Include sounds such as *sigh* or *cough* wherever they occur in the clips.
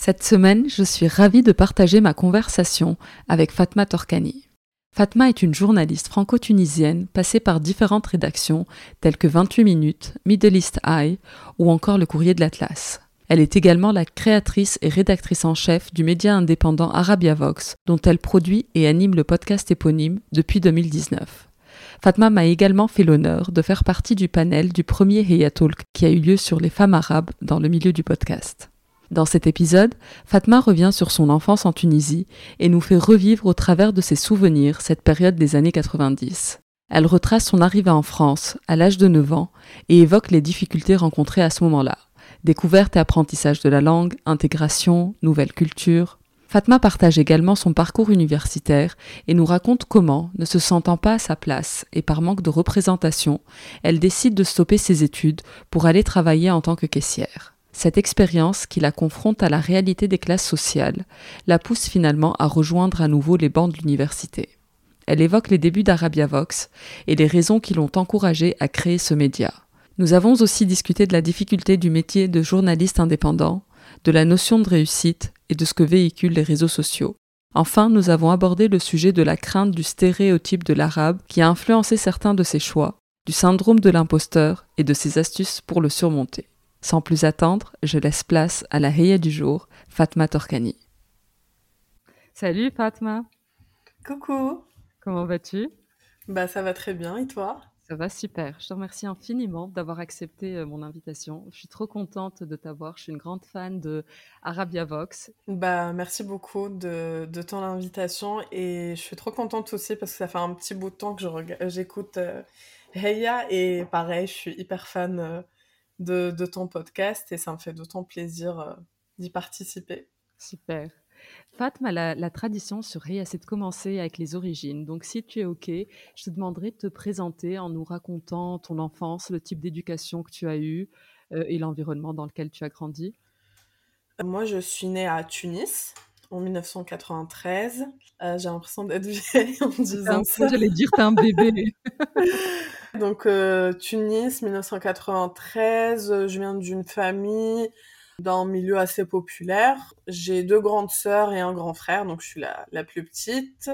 Cette semaine, je suis ravie de partager ma conversation avec Fatma Torkani. Fatma est une journaliste franco-tunisienne passée par différentes rédactions telles que 28 minutes, Middle East Eye ou encore le Courrier de l'Atlas. Elle est également la créatrice et rédactrice en chef du média indépendant Arabia Vox, dont elle produit et anime le podcast éponyme depuis 2019. Fatma m'a également fait l'honneur de faire partie du panel du premier Heya Talk qui a eu lieu sur les femmes arabes dans le milieu du podcast. Dans cet épisode, Fatma revient sur son enfance en Tunisie et nous fait revivre au travers de ses souvenirs cette période des années 90. Elle retrace son arrivée en France à l'âge de 9 ans et évoque les difficultés rencontrées à ce moment-là. Découverte et apprentissage de la langue, intégration, nouvelle culture. Fatma partage également son parcours universitaire et nous raconte comment, ne se sentant pas à sa place et par manque de représentation, elle décide de stopper ses études pour aller travailler en tant que caissière. Cette expérience qui la confronte à la réalité des classes sociales la pousse finalement à rejoindre à nouveau les bancs de l'université. Elle évoque les débuts d'Arabia Vox et les raisons qui l'ont encouragée à créer ce média. Nous avons aussi discuté de la difficulté du métier de journaliste indépendant, de la notion de réussite et de ce que véhiculent les réseaux sociaux. Enfin, nous avons abordé le sujet de la crainte du stéréotype de l'arabe qui a influencé certains de ses choix, du syndrome de l'imposteur et de ses astuces pour le surmonter. Sans plus attendre, je laisse place à la Heya du jour, Fatma Torkani. Salut Fatma. Coucou. Comment vas-tu? Bah ça va très bien et toi? Ça va super. Je te remercie infiniment d'avoir accepté euh, mon invitation. Je suis trop contente de t'avoir. Je suis une grande fan de Arabia Vox. Bah merci beaucoup de, ton invitation et je suis trop contente aussi parce que ça fait un petit bout de temps que j'écoute euh, Heya et pareil, je suis hyper fan. Euh, de, ton podcast et ça me fait d'autant plaisir euh, d'y participer. Super. Fatma, la, la tradition serait c'est de commencer avec les origines. Donc, si tu es OK, je te demanderai de te présenter en nous racontant ton enfance, le type d'éducation que tu as eu euh, et l'environnement dans lequel tu as grandi. Moi, je suis née à Tunis en 1993. Euh, j'ai l'impression d'être *laughs* vieille en disant ça. J'allais dire, t'es un bébé. *laughs* Donc euh, Tunis, 1993, euh, je viens d'une famille d'un milieu assez populaire. J'ai deux grandes sœurs et un grand frère, donc je suis la, la plus petite.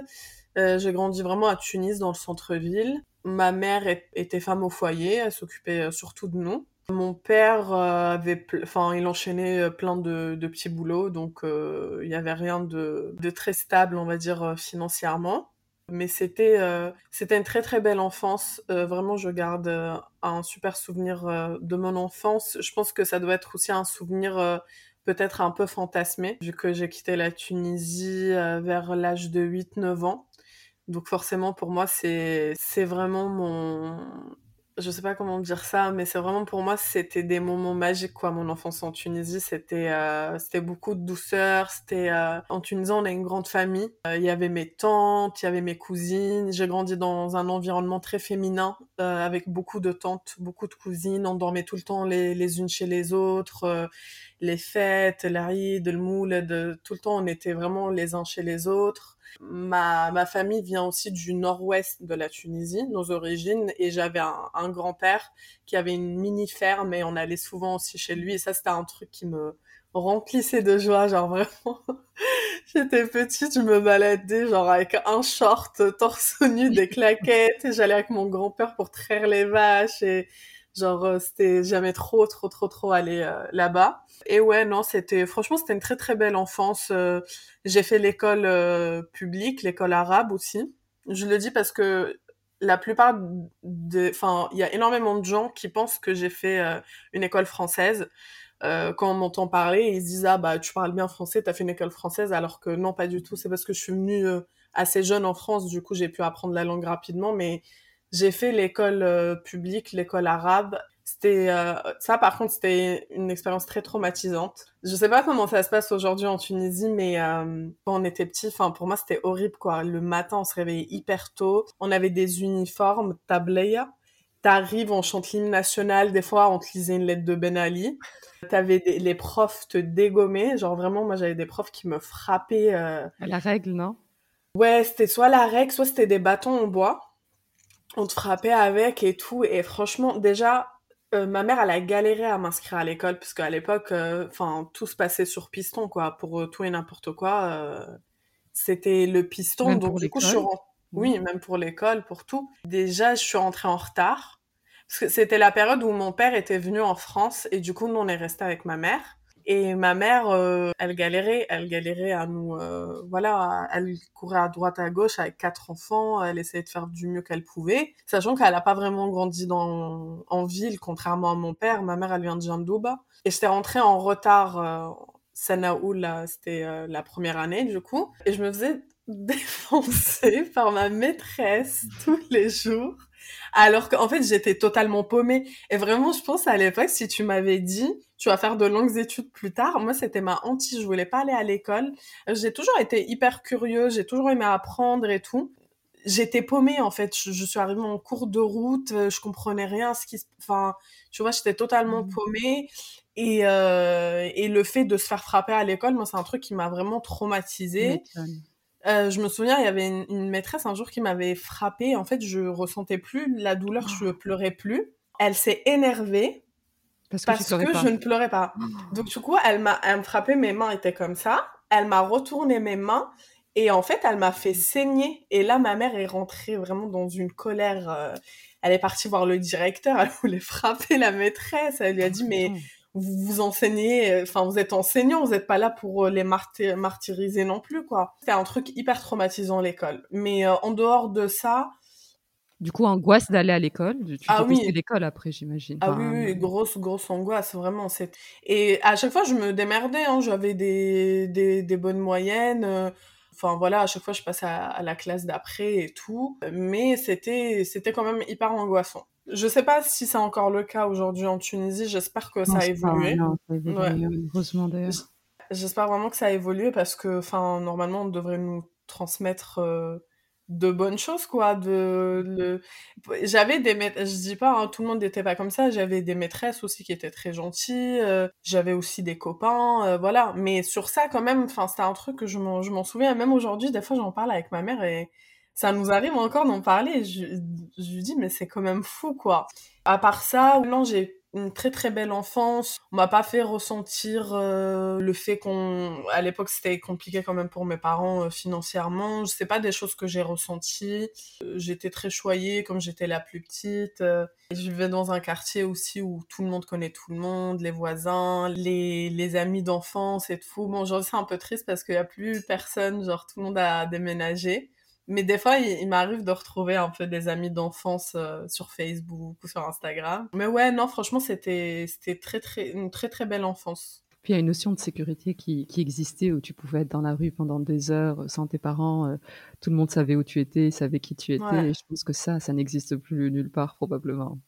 Euh, j'ai grandi vraiment à Tunis, dans le centre-ville. Ma mère était femme au foyer, elle s'occupait surtout de nous. Mon père avait, enfin, il enchaînait plein de, petits boulots, donc il n'y avait rien de, très stable, on va dire, financièrement. Mais c'était euh, c'était une très très belle enfance. Euh, vraiment, je garde euh, un super souvenir de mon enfance. Je pense que ça doit être aussi un souvenir peut-être un peu fantasmé, vu que j'ai quitté la Tunisie vers l'âge de 8-9 ans. Donc forcément, pour moi, c'est vraiment mon je sais pas comment dire ça, mais c'est vraiment pour moi, c'était des moments magiques, quoi. Mon enfance en Tunisie, c'était euh, c'était beaucoup de douceur. C'était euh, en Tunisie, on a une grande famille. Euh, il y avait mes tantes, il y avait mes cousines. J'ai grandi dans un environnement très féminin, avec beaucoup de tantes, beaucoup de cousines. On dormait tout le temps les, les unes chez les autres. les fêtes, l'Aïd, le moule, tout le temps, on était vraiment les uns chez les autres. Ma, ma famille vient aussi du nord-ouest de la Tunisie, nos origines, et j'avais un, un grand-père qui avait une mini-ferme et on allait souvent aussi chez lui. Et ça, c'était un truc qui me remplissait de joie, genre vraiment. *laughs* J'étais petite, je me baladais genre avec un short, torse nu, des claquettes, et j'allais avec mon grand-père pour traire les vaches et genre euh, c'était jamais trop trop trop trop aller euh, là-bas. Et ouais, non, c'était franchement c'était une très très belle enfance. Euh, j'ai fait l'école publique, l'école arabe aussi. Je le dis parce que la plupart de enfin, il y a énormément de gens qui pensent que j'ai fait une école française. Euh, quand on m'entend parler, ils se disent ah bah tu parles bien français, t'as fait une école française, alors que non pas du tout. C'est parce que je suis venue euh, assez jeune en France, du coup j'ai pu apprendre la langue rapidement, mais j'ai fait l'école euh, publique, l'école arabe. C'était ça par contre c'était une expérience très traumatisante. Je sais pas comment ça se passe aujourd'hui en Tunisie, mais quand on était petit, enfin pour moi c'était horrible quoi. Le matin on se réveillait hyper tôt, on avait des uniformes tableya. T'arrives, on chante l'hymne national, des fois on te lisait une lettre de Ben Ali. T'avais les profs te dégommer, genre vraiment, moi j'avais des profs qui me frappaient. Euh... La règle, non? Ouais, c'était soit la règle, soit c'était des bâtons en bois. On te frappait avec et tout. Et franchement, déjà, euh, ma mère, elle a galéré à m'inscrire à l'école, parce qu'à l'époque, euh, enfin, tout se passait sur piston, quoi, pour euh, tout et n'importe quoi. c'était le piston, donc du coup, je suis rentrée. Oui, même pour l'école, pour tout. Déjà, je suis rentrée en retard. Parce que c'était la période où mon père était venu en France et du coup, nous, on est resté avec ma mère. Et ma mère, euh, elle galérait, elle galérait à nous, euh, voilà, elle courait à droite à gauche avec quatre enfants, elle essayait de faire du mieux qu'elle pouvait, sachant qu'elle n'a pas vraiment grandi dans en ville, contrairement à mon père. Ma mère, elle vient de Jandouba. Et j'étais rentrée en retard. Euh, Sanaoul, c'était euh, la première année du coup, et je me faisais *laughs* défoncer par ma maîtresse tous les jours alors qu'en fait, j'étais totalement paumée. Et vraiment, je pense à l'époque, si tu m'avais dit, tu vas faire de longues études plus tard, moi, c'était ma hantise. Je voulais pas aller à l'école. J'ai toujours été hyper curieuse, j'ai toujours aimé apprendre et tout. J'étais paumée, en fait. Je, suis arrivée en cours de route, je comprenais rien. Ce qui, enfin, tu vois, j'étais totalement mmh. paumée. Et, euh, et le fait de se faire frapper à l'école, moi, c'est un truc qui m'a vraiment traumatisée. Euh, je me souviens, il y avait une, maîtresse un jour qui m'avait frappée. En fait, je ressentais plus la douleur, je oh. pleurais plus. Elle s'est énervée parce que, je ne pleurais pas. Oh. Donc du coup, elle m'a, elle me frappait, mes mains étaient comme ça. Elle m'a retourné mes mains et en fait, elle m'a fait saigner. Et là, ma mère est rentrée vraiment dans une colère. Euh, elle est partie voir le directeur. *laughs* Elle voulait frapper la maîtresse. Elle lui a dit mais vous vous enseignez, euh, enfin vous êtes enseignant, vous n'êtes pas là pour euh, les martyriser non plus quoi. C'était un truc hyper traumatisant l'école. Mais euh, en dehors de ça, du coup, angoisse d'aller à l'école. Tu ah oui. l'école après, j'imagine. Ah oui, oui, grosse, grosse angoisse, vraiment. Et à chaque fois, je me démerdais. Hein. J'avais des, des, des, bonnes moyennes. Enfin voilà, à chaque fois, je passais à, à la classe d'après et tout. Mais c'était, c'était quand même hyper angoissant. Je sais pas si c'est encore le cas aujourd'hui en Tunisie. J'espère que ça a évolué. heureusement d'ailleurs. J'espère vraiment que ça a évolué parce que, enfin, normalement, on devrait nous transmettre euh, de bonnes choses, quoi. De, le... J'avais des maîtresses, je dis pas, hein, tout le monde n'était pas comme ça. J'avais des maîtresses aussi qui étaient très gentilles. Euh, j'avais aussi des copains, euh, voilà. Mais sur ça, quand même, enfin, c'était un truc que je m'en souviens. Même aujourd'hui, des fois, j'en parle avec ma mère et ça nous arrive encore d'en parler. Je, lui dis, mais c'est quand même fou, quoi. À part ça, non, j'ai une très très belle enfance. On m'a pas fait ressentir euh, le fait qu'on, à l'époque c'était compliqué quand même pour mes parents euh, financièrement. C'est pas des choses que j'ai ressenties. Euh, j'étais très choyée comme j'étais la plus petite. je vivais dans un quartier aussi où tout le monde connaît tout le monde, les voisins, les, les amis d'enfance et tout. Bon, aujourd'hui c'est un peu triste parce qu'il y a plus personne, genre tout le monde a déménagé. Mais des fois, il, m'arrive de retrouver un peu des amis d'enfance euh, sur Facebook ou sur Instagram. Mais ouais, non, franchement, c'était très très une très très belle enfance. Puis il y a une notion de sécurité qui, qui, existait où tu pouvais être dans la rue pendant des heures sans tes parents. Euh, tout le monde savait où tu étais, savait qui tu étais. Et je pense que ça, ça n'existe plus nulle part probablement.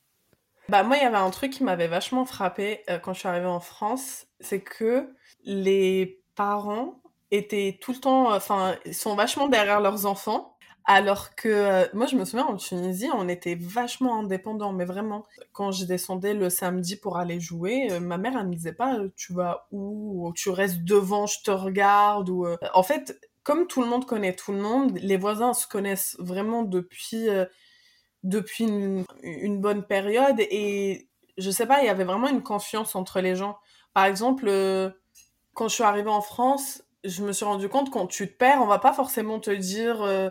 Bah moi, il y avait un truc qui m'avait vachement frappé euh, quand je suis arrivée en France, c'est que les parents étaient tout le temps, enfin, sont vachement derrière leurs enfants. Alors que euh, moi, je me souviens en Tunisie, on était vachement indépendants, mais vraiment. Quand je descendais le samedi pour aller jouer, euh, ma mère, elle me disait pas, euh, tu vas où, ou tu restes devant, je te regarde, ou. En fait, comme tout le monde connaît tout le monde, les voisins se connaissent vraiment depuis, depuis une, bonne période et je sais pas, il y avait vraiment une confiance entre les gens. Par exemple, quand je suis arrivée en France, je me suis rendu compte quand tu te perds, on va pas forcément te dire euh,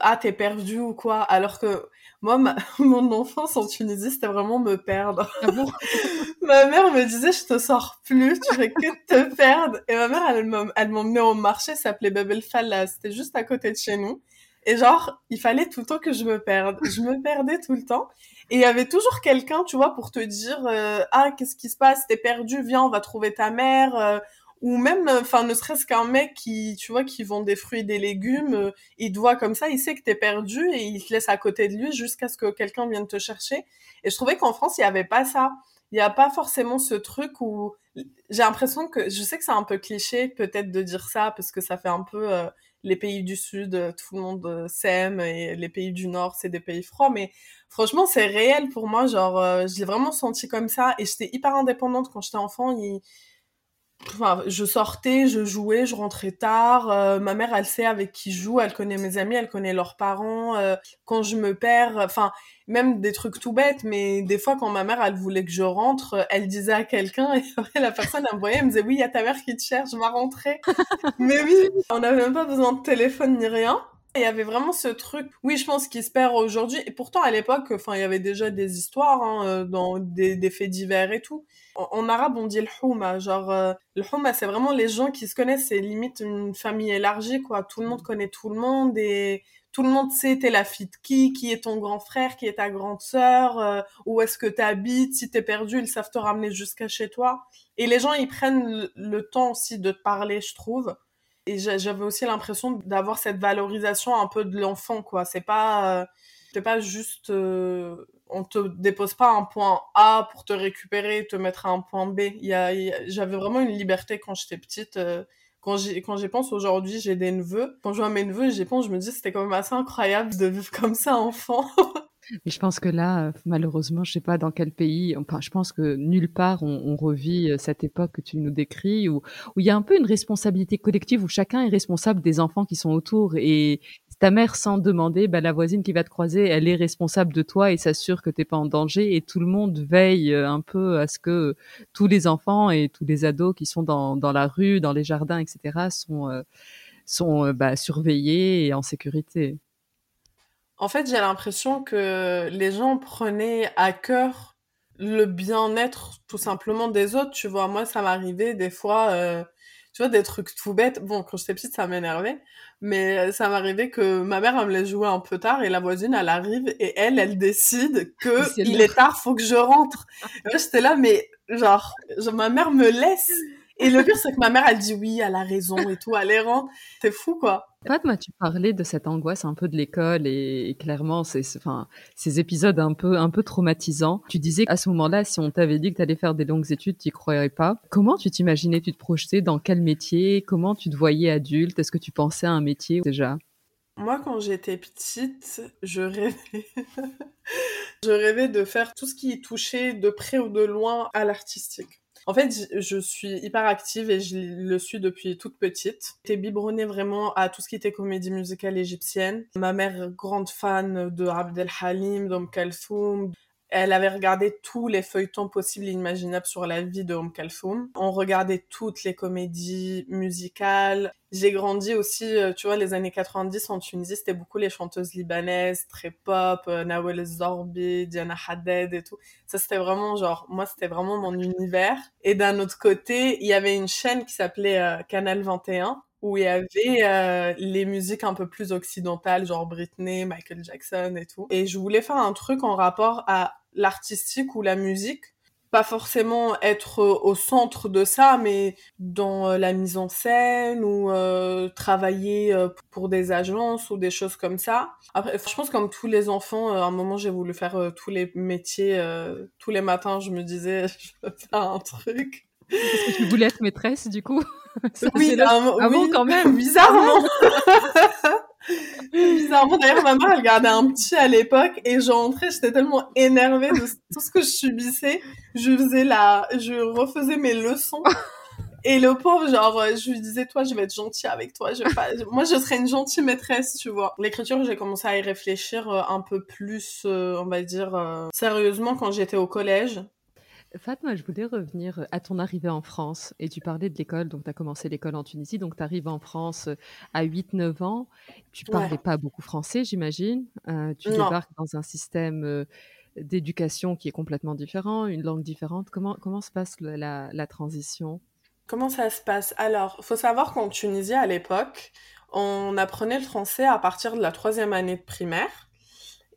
ah t'es perdu ou quoi, alors que moi *laughs* mon enfance en Tunisie c'était vraiment me perdre. Ah *laughs* ma mère me disait je te sors plus, tu fais que te perdre. Et ma mère elle m'emmenait au marché, ça s'appelait Bebel Falla, c'était juste à côté de chez nous. Et genre, il fallait tout le temps que je me perde. Je me perdais tout le temps. Et il y avait toujours quelqu'un, tu vois, pour te dire, euh, ah, qu'est-ce qui se passe? T'es perdu, viens, on va trouver ta mère. Euh, ou même enfin ne serait-ce qu'un mec qui tu vois qui vend des fruits et des légumes euh, il te voit comme ça il sait que t'es perdu et il te laisse à côté de lui jusqu'à ce que quelqu'un vienne te chercher. Et je trouvais qu'en France il y avait pas ça. Il y a pas forcément ce truc où j'ai l'impression que je sais que c'est un peu cliché peut-être de dire ça parce que ça fait un peu euh, les pays du sud euh, tout le monde s'aime et les pays du nord c'est des pays froids. Mais franchement c'est réel pour moi. Genre je l'ai vraiment senti comme ça et j'étais hyper indépendante quand j'étais enfant. Il Enfin, je sortais, je jouais, je rentrais tard. Euh, ma mère, elle sait avec qui je joue, elle connaît mes amis, elle connaît leurs parents. Euh, quand je me perds, enfin, même des trucs tout bêtes, mais des fois, quand ma mère, elle voulait que je rentre, elle disait à quelqu'un, *laughs* et après, la personne, elle me voyait, elle me disait, oui, il y a ta mère qui te cherche, je rentrer. *laughs* mais oui, on n'avait même pas besoin de téléphone ni rien. Il y avait vraiment ce truc, oui, je pense qu'il se perd aujourd'hui. Et pourtant, à l'époque, enfin, il y avait déjà des histoires, hein, euh, dans des, des faits divers et tout. En, arabe, on dit le houma. Genre, euh, le houma, c'est vraiment les gens qui se connaissent. C'est limite une famille élargie, quoi. Tout le monde connaît tout le monde et tout le monde sait t'es la fille de qui, qui est ton grand frère, qui est ta grande sœur, euh, où est-ce que t'habites. Si t'es perdu, ils savent te ramener jusqu'à chez toi. Et les gens, ils prennent le temps aussi de te parler, je trouve. Et j'avais aussi l'impression d'avoir cette valorisation un peu de l'enfant, quoi. C'est pas, euh, c'est pas juste, euh, on te dépose pas un point A pour te récupérer et te mettre à un point B. Il y a, j'avais vraiment une liberté quand j'étais petite. Euh, quand j'y, quand j'y pense aujourd'hui, j'ai des neveux. Quand je vois mes neveux, j'y pense, je me dis c'était quand même assez incroyable de vivre comme ça enfant. *laughs* Mais je pense que là, euh, malheureusement, je sais pas dans quel pays, enfin, je pense que nulle part on, on revit euh, cette époque que tu nous décris, où, où il y a un peu une responsabilité collective, où chacun est responsable des enfants qui sont autour. Et ta mère, sans demander, bah, la voisine qui va te croiser, elle est responsable de toi et s'assure que t'es pas en danger. Et tout le monde veille euh, un peu à ce que tous les enfants et tous les ados qui sont dans, dans la rue, dans les jardins, etc., sont, sont bah, surveillés et en sécurité. En fait, j'ai l'impression que les gens prenaient à cœur le bien-être tout simplement des autres. Tu vois, moi, ça m'arrivait des fois, euh, tu vois, des trucs tout bêtes. Bon, quand j'étais petite, ça m'énervait. Mais ça m'arrivait que ma mère, elle me laisse jouer un peu tard et la voisine, elle arrive et elle, elle décide que *laughs* il est tard, faut que je rentre. J'étais là, mais genre, ma mère me laisse. Et le pire, c'est que ma mère, elle dit oui, elle a raison et tout, elle est rentre. C'est fou, quoi. Fatma, tu parlais de cette angoisse un peu de l'école et, clairement, c'est, enfin, ces épisodes un peu, un peu traumatisants. Tu disais qu'à ce moment-là, si on t'avait dit que tu allais faire des longues études, tu croirais pas. Comment tu t'imaginais, tu te projetais dans quel métier? Comment tu te voyais adulte? Est-ce que tu pensais à un métier déjà? Moi, quand j'étais petite, je rêvais... *laughs* je rêvais de faire tout ce qui touchait de près ou de loin à l'artistique. En fait, je suis hyper active et je le suis depuis toute petite. J'étais biberonnée vraiment à tout ce qui était comédie musicale égyptienne. Ma mère, grande fan de Abdel Halim, d'Om Kalthoum, elle avait regardé tous les feuilletons possibles et imaginables sur la vie de Om Kalthoum. On regardait toutes les comédies musicales. J'ai grandi aussi, euh, tu vois, les années 90 en Tunisie, c'était beaucoup les chanteuses libanaises, très pop, euh, Nawel Zorbi, Diana Haddad et tout. Ça, c'était vraiment genre, moi, c'était vraiment mon univers. Et d'un autre côté, il y avait une chaîne qui s'appelait euh, Canal 21 où il y avait les musiques un peu plus occidentales, genre Britney, Michael Jackson et tout. Et je voulais faire un truc en rapport à l'artistique ou la musique. Pas forcément être euh, au centre de ça, mais dans euh, la mise en scène ou euh, travailler pour des agences ou des choses comme ça. Après, je pense comme tous les enfants, à un moment j'ai voulu faire tous les métiers. tous les matins, je me disais, *laughs* je veux faire un truc. Est-ce que tu voulais être maîtresse du coup *laughs* Oui, ah oui, quand même, *laughs* bizarrement. Bizarrement, d'ailleurs, ma mère, elle gardait un petit à l'époque et j'entrais, j'étais tellement énervée de tout ce que je subissais. Je faisais la, je refaisais mes leçons Et le pauvre, genre, euh, je lui disais, toi, je vais être gentil avec toi. Je. Moi, je serais une gentille maîtresse, tu vois. L'écriture, j'ai commencé à y réfléchir euh, un peu plus, euh, on va dire, sérieusement quand j'étais au collège. Fatma, je voulais revenir à ton arrivée en France. Et tu parlais de l'école, donc tu as commencé l'école en Tunisie, donc tu arrives en France à 8-9 ans. Tu parlais pas beaucoup français, j'imagine. tu débarques dans un système d'éducation qui est complètement différent, une langue différente. Comment, comment se passe la, la transition? Comment ça se passe? Alors, faut savoir qu'en Tunisie, à l'époque, on apprenait le français à partir de la troisième année de primaire.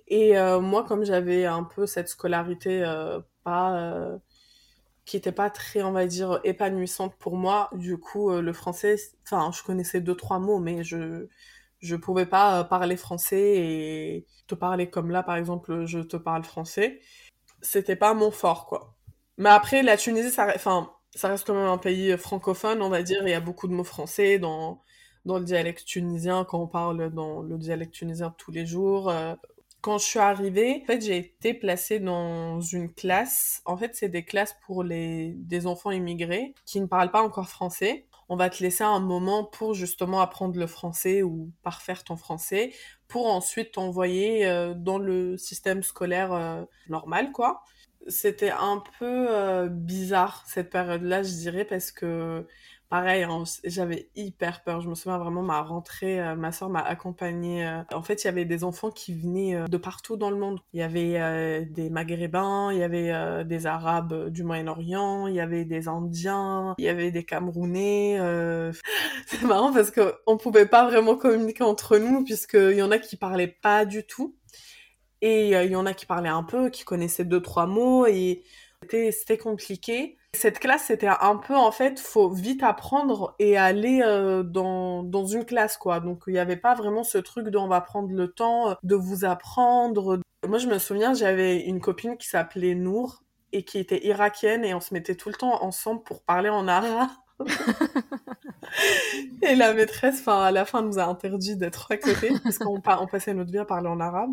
Et euh, moi, comme j'avais un peu cette scolarité euh, pas euh, qui était pas très, on va dire, épanouissante pour moi, du coup, le français, enfin, je connaissais deux trois mots, mais je je pouvais pas parler français et te parler comme là, par exemple, je te parle français. C'était pas mon fort, quoi. Mais après, la Tunisie, ça, enfin, ça reste quand même un pays francophone, on va dire. Il y a beaucoup de mots français dans, dans le dialecte tunisien, quand on parle dans le dialecte tunisien tous les jours. Euh, quand je suis arrivée, en fait, j'ai été placée dans une classe. En fait, c'est des classes pour les, des enfants immigrés qui ne parlent pas encore français. On va te laisser un moment pour justement apprendre le français ou parfaire ton français pour ensuite t'envoyer euh, dans le système scolaire euh, normal, quoi c'était un peu euh, bizarre cette période-là, je dirais, parce que pareil, hein, j'avais hyper peur. Je me souviens vraiment ma rentrée, euh, ma soeur m'a accompagnée. Euh. En fait, il y avait des enfants qui venaient de partout dans le monde. Il y avait des Maghrébins, il y avait des Arabes du Moyen-Orient, il y avait des Indiens, il y avait des Camerounais. *laughs* C'est marrant parce qu'on on pouvait pas vraiment communiquer entre nous puisqu'il y en a qui parlaient pas du tout. Et euh, il y en a qui parlaient un peu, qui connaissaient deux, trois mots, et c'était compliqué. Cette classe, c'était un peu, en fait, faut vite apprendre et aller euh, dans, dans une classe, quoi. Donc, il n'y avait pas vraiment ce truc de on va prendre le temps euh, de vous apprendre. Moi, je me souviens, j'avais une copine qui s'appelait Nour et qui était irakienne et on se mettait tout le temps ensemble pour parler en arabe. Et la maîtresse, enfin, à la fin, nous a interdit d'être à côté, *laughs* parce qu'on on passait notre vie à parler en arabe.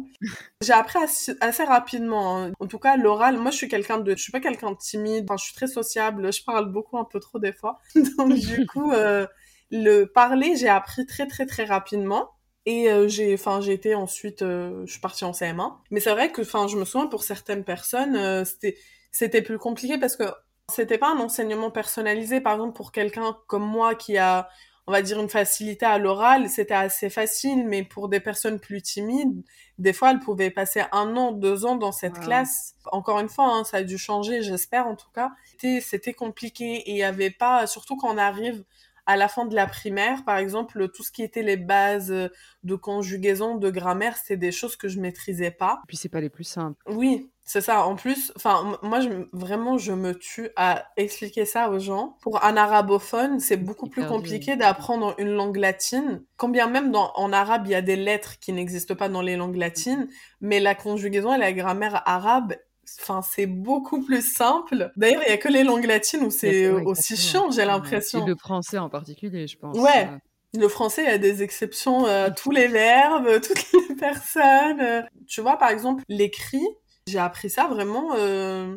J'ai appris assez, rapidement. Hein. En tout cas, l'oral, moi, je suis quelqu'un de, je suis pas quelqu'un de timide. Enfin, je suis très sociable. Je parle beaucoup, un peu trop des fois. *laughs* Donc, du *laughs* coup, euh, le parler, j'ai appris très, très, très rapidement. Et euh, j'ai, enfin, j'ai été ensuite, euh, je suis partie en CM1. Mais c'est vrai que, enfin, je me souviens pour certaines personnes, c'était, c'était plus compliqué parce que c'était pas un enseignement personnalisé. Par exemple, pour quelqu'un comme moi qui a, on va dire, une facilité à l'oral, c'était assez facile. Mais pour des personnes plus timides, des fois, elles pouvaient passer un an, deux ans dans cette classe. Encore une fois, hein, ça a dû changer, j'espère en tout cas. C'était compliqué et il y avait pas, surtout quand on arrive à la fin de la primaire, par exemple, tout ce qui était les bases de conjugaison, de grammaire, c'est des choses que je maîtrisais pas. Et puis c'est pas les plus simples. Oui, c'est ça. En plus, enfin, moi, je, vraiment, je me tue à expliquer ça aux gens. Pour un arabophone, c'est beaucoup plus compliqué d'apprendre une langue latine. Combien même dans, en arabe, il y a des lettres qui n'existent pas dans les langues latines, mais la conjugaison et la grammaire arabe Enfin, c'est beaucoup plus simple. D'ailleurs, il y a que les langues latines où c'est aussi chiant, j'ai l'impression. Et le français en particulier, je pense. Ouais. Euh. Le français, il y a des exceptions à *laughs* tous les verbes, *laughs* toutes les personnes. Tu vois, par exemple, l'écrit, j'ai appris ça vraiment euh,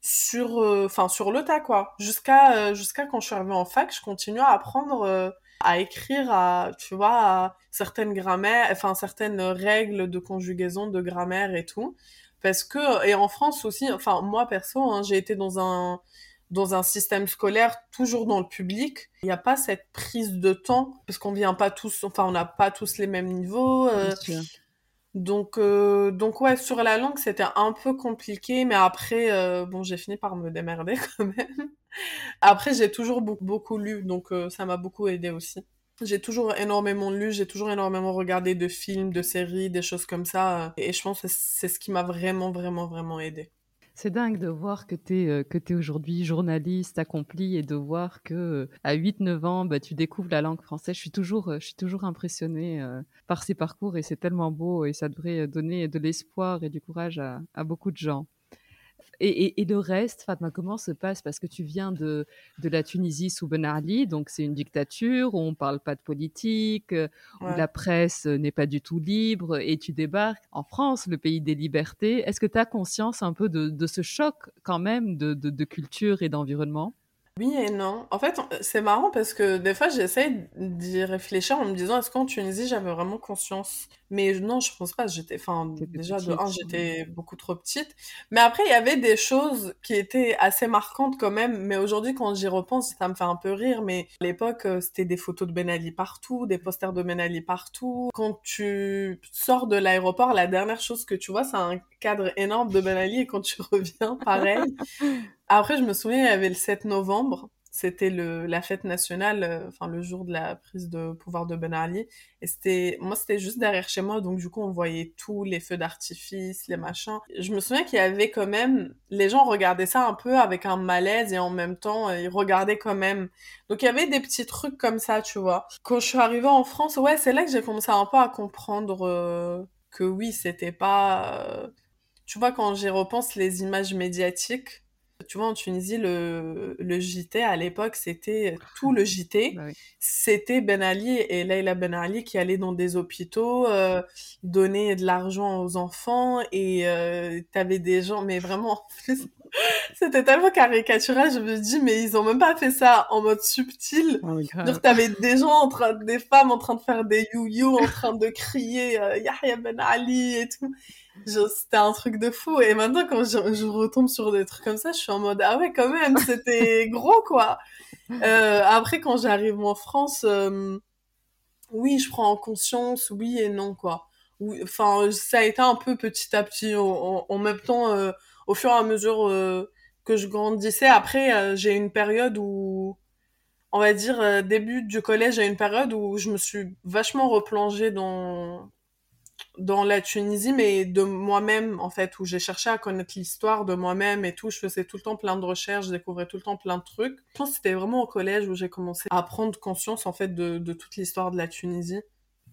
sur, euh, enfin sur le tas quoi. Jusqu'à jusqu'à quand je suis arrivée en fac, je continue à apprendre à écrire, à tu vois, à certaines grammaires, enfin certaines règles de conjugaison, de grammaire et tout. Parce que, et en France aussi, enfin, moi perso, hein, j'ai été dans un, dans un système scolaire toujours dans le public. Il n'y a pas cette prise de temps, parce qu'on vient pas tous, enfin, on n'a pas tous les mêmes niveaux. Euh, donc, euh, donc ouais, sur la langue, c'était un peu compliqué, mais après, euh, bon, j'ai fini par me démerder *laughs* quand même. Après, j'ai toujours beaucoup, beaucoup lu, donc ça m'a beaucoup aidé aussi. J'ai toujours énormément lu, j'ai toujours énormément regardé de films, de séries, des choses comme ça. Euh, et je pense que c'est ce qui m'a vraiment, vraiment, vraiment aidé. C'est dingue de voir que tu es, euh, que es aujourd'hui journaliste accompli et de voir que euh, à 8-9 ans, bah, tu découvres la langue française. Je suis toujours, je suis toujours impressionnée par ces parcours et c'est tellement beau et ça devrait donner de l'espoir et du courage à, à beaucoup de gens. Et, le reste, Fatma, comment se passe? Parce que tu viens de, de la Tunisie sous Ben Ali, donc c'est une dictature où on ne parle pas de politique, euh, où la presse n'est pas du tout libre, et tu débarques en France, le pays des libertés. Est-ce que tu as conscience un peu de, ce choc quand même de, de culture et d'environnement? Oui et non. En fait, c'est marrant parce que des fois, j'essaie d'y réfléchir en me disant, est-ce qu'en Tunisie, j'avais vraiment conscience? Mais non, je pense pas. J'étais, enfin, déjà, de un, j'étais beaucoup trop petite. Mais après, il y avait des choses qui étaient assez marquantes quand même. Mais aujourd'hui, quand j'y repense, ça me fait un peu rire. Mais à l'époque, euh, c'était des photos de Ben Ali partout, des posters de Ben Ali partout. Quand tu sors de l'aéroport, la dernière chose que tu vois, c'est un cadre énorme de Ben Ali. Et quand tu *laughs* reviens, pareil. *laughs* Après, je me souviens, il y avait le 7 novembre. C'était le, la fête nationale, euh, enfin le jour de la prise de pouvoir de Ben Ali. Et c'était, moi, c'était juste derrière chez moi, donc du coup, on voyait tous les feux d'artifice, les machins. Je me souviens qu'il y avait quand même, les gens regardaient ça un peu avec un malaise et en même temps, euh, ils regardaient quand même. Donc il y avait des petits trucs comme ça, tu vois. Quand je suis arrivée en France, ouais, c'est là que j'ai commencé un peu à comprendre euh, que oui, c'était pas, tu vois, quand j'y repense les images médiatiques tu vois, en Tunisie, le, le JT, à l'époque, c'était tout le JT. Bah c'était Ben Ali et Leila Ben Ali qui allaient dans des hôpitaux, euh, donner de l'argent aux enfants et euh, t'avais des gens, mais vraiment, *laughs* c'était tellement caricatural, je me dis, mais ils ont même pas fait ça en mode subtil. Oh t'avais des gens en train, des femmes en train de faire des you-you, en train de crier euh, Yahya Ben Ali et tout c'était un truc de fou. Et maintenant, quand je, retombe sur des trucs comme ça, je suis en mode, ah ouais, quand même, *laughs* c'était gros, quoi. Euh, après, quand j'arrive en France, euh, oui, je prends en conscience, oui et non, quoi. Enfin, ça a été un peu petit à petit, en, même temps, euh, au fur et à mesure que je grandissais. Après, j'ai une période où, on va dire, début du collège, j'ai une période où je me suis vachement replongée dans dans la Tunisie, mais de moi-même, en fait, où j'ai cherché à connaître l'histoire de moi-même et tout. Je faisais tout le temps plein de recherches, je découvrais tout le temps plein de trucs. Je pense que c'était vraiment au collège où j'ai commencé à prendre conscience, en fait, de, de toute l'histoire de la Tunisie.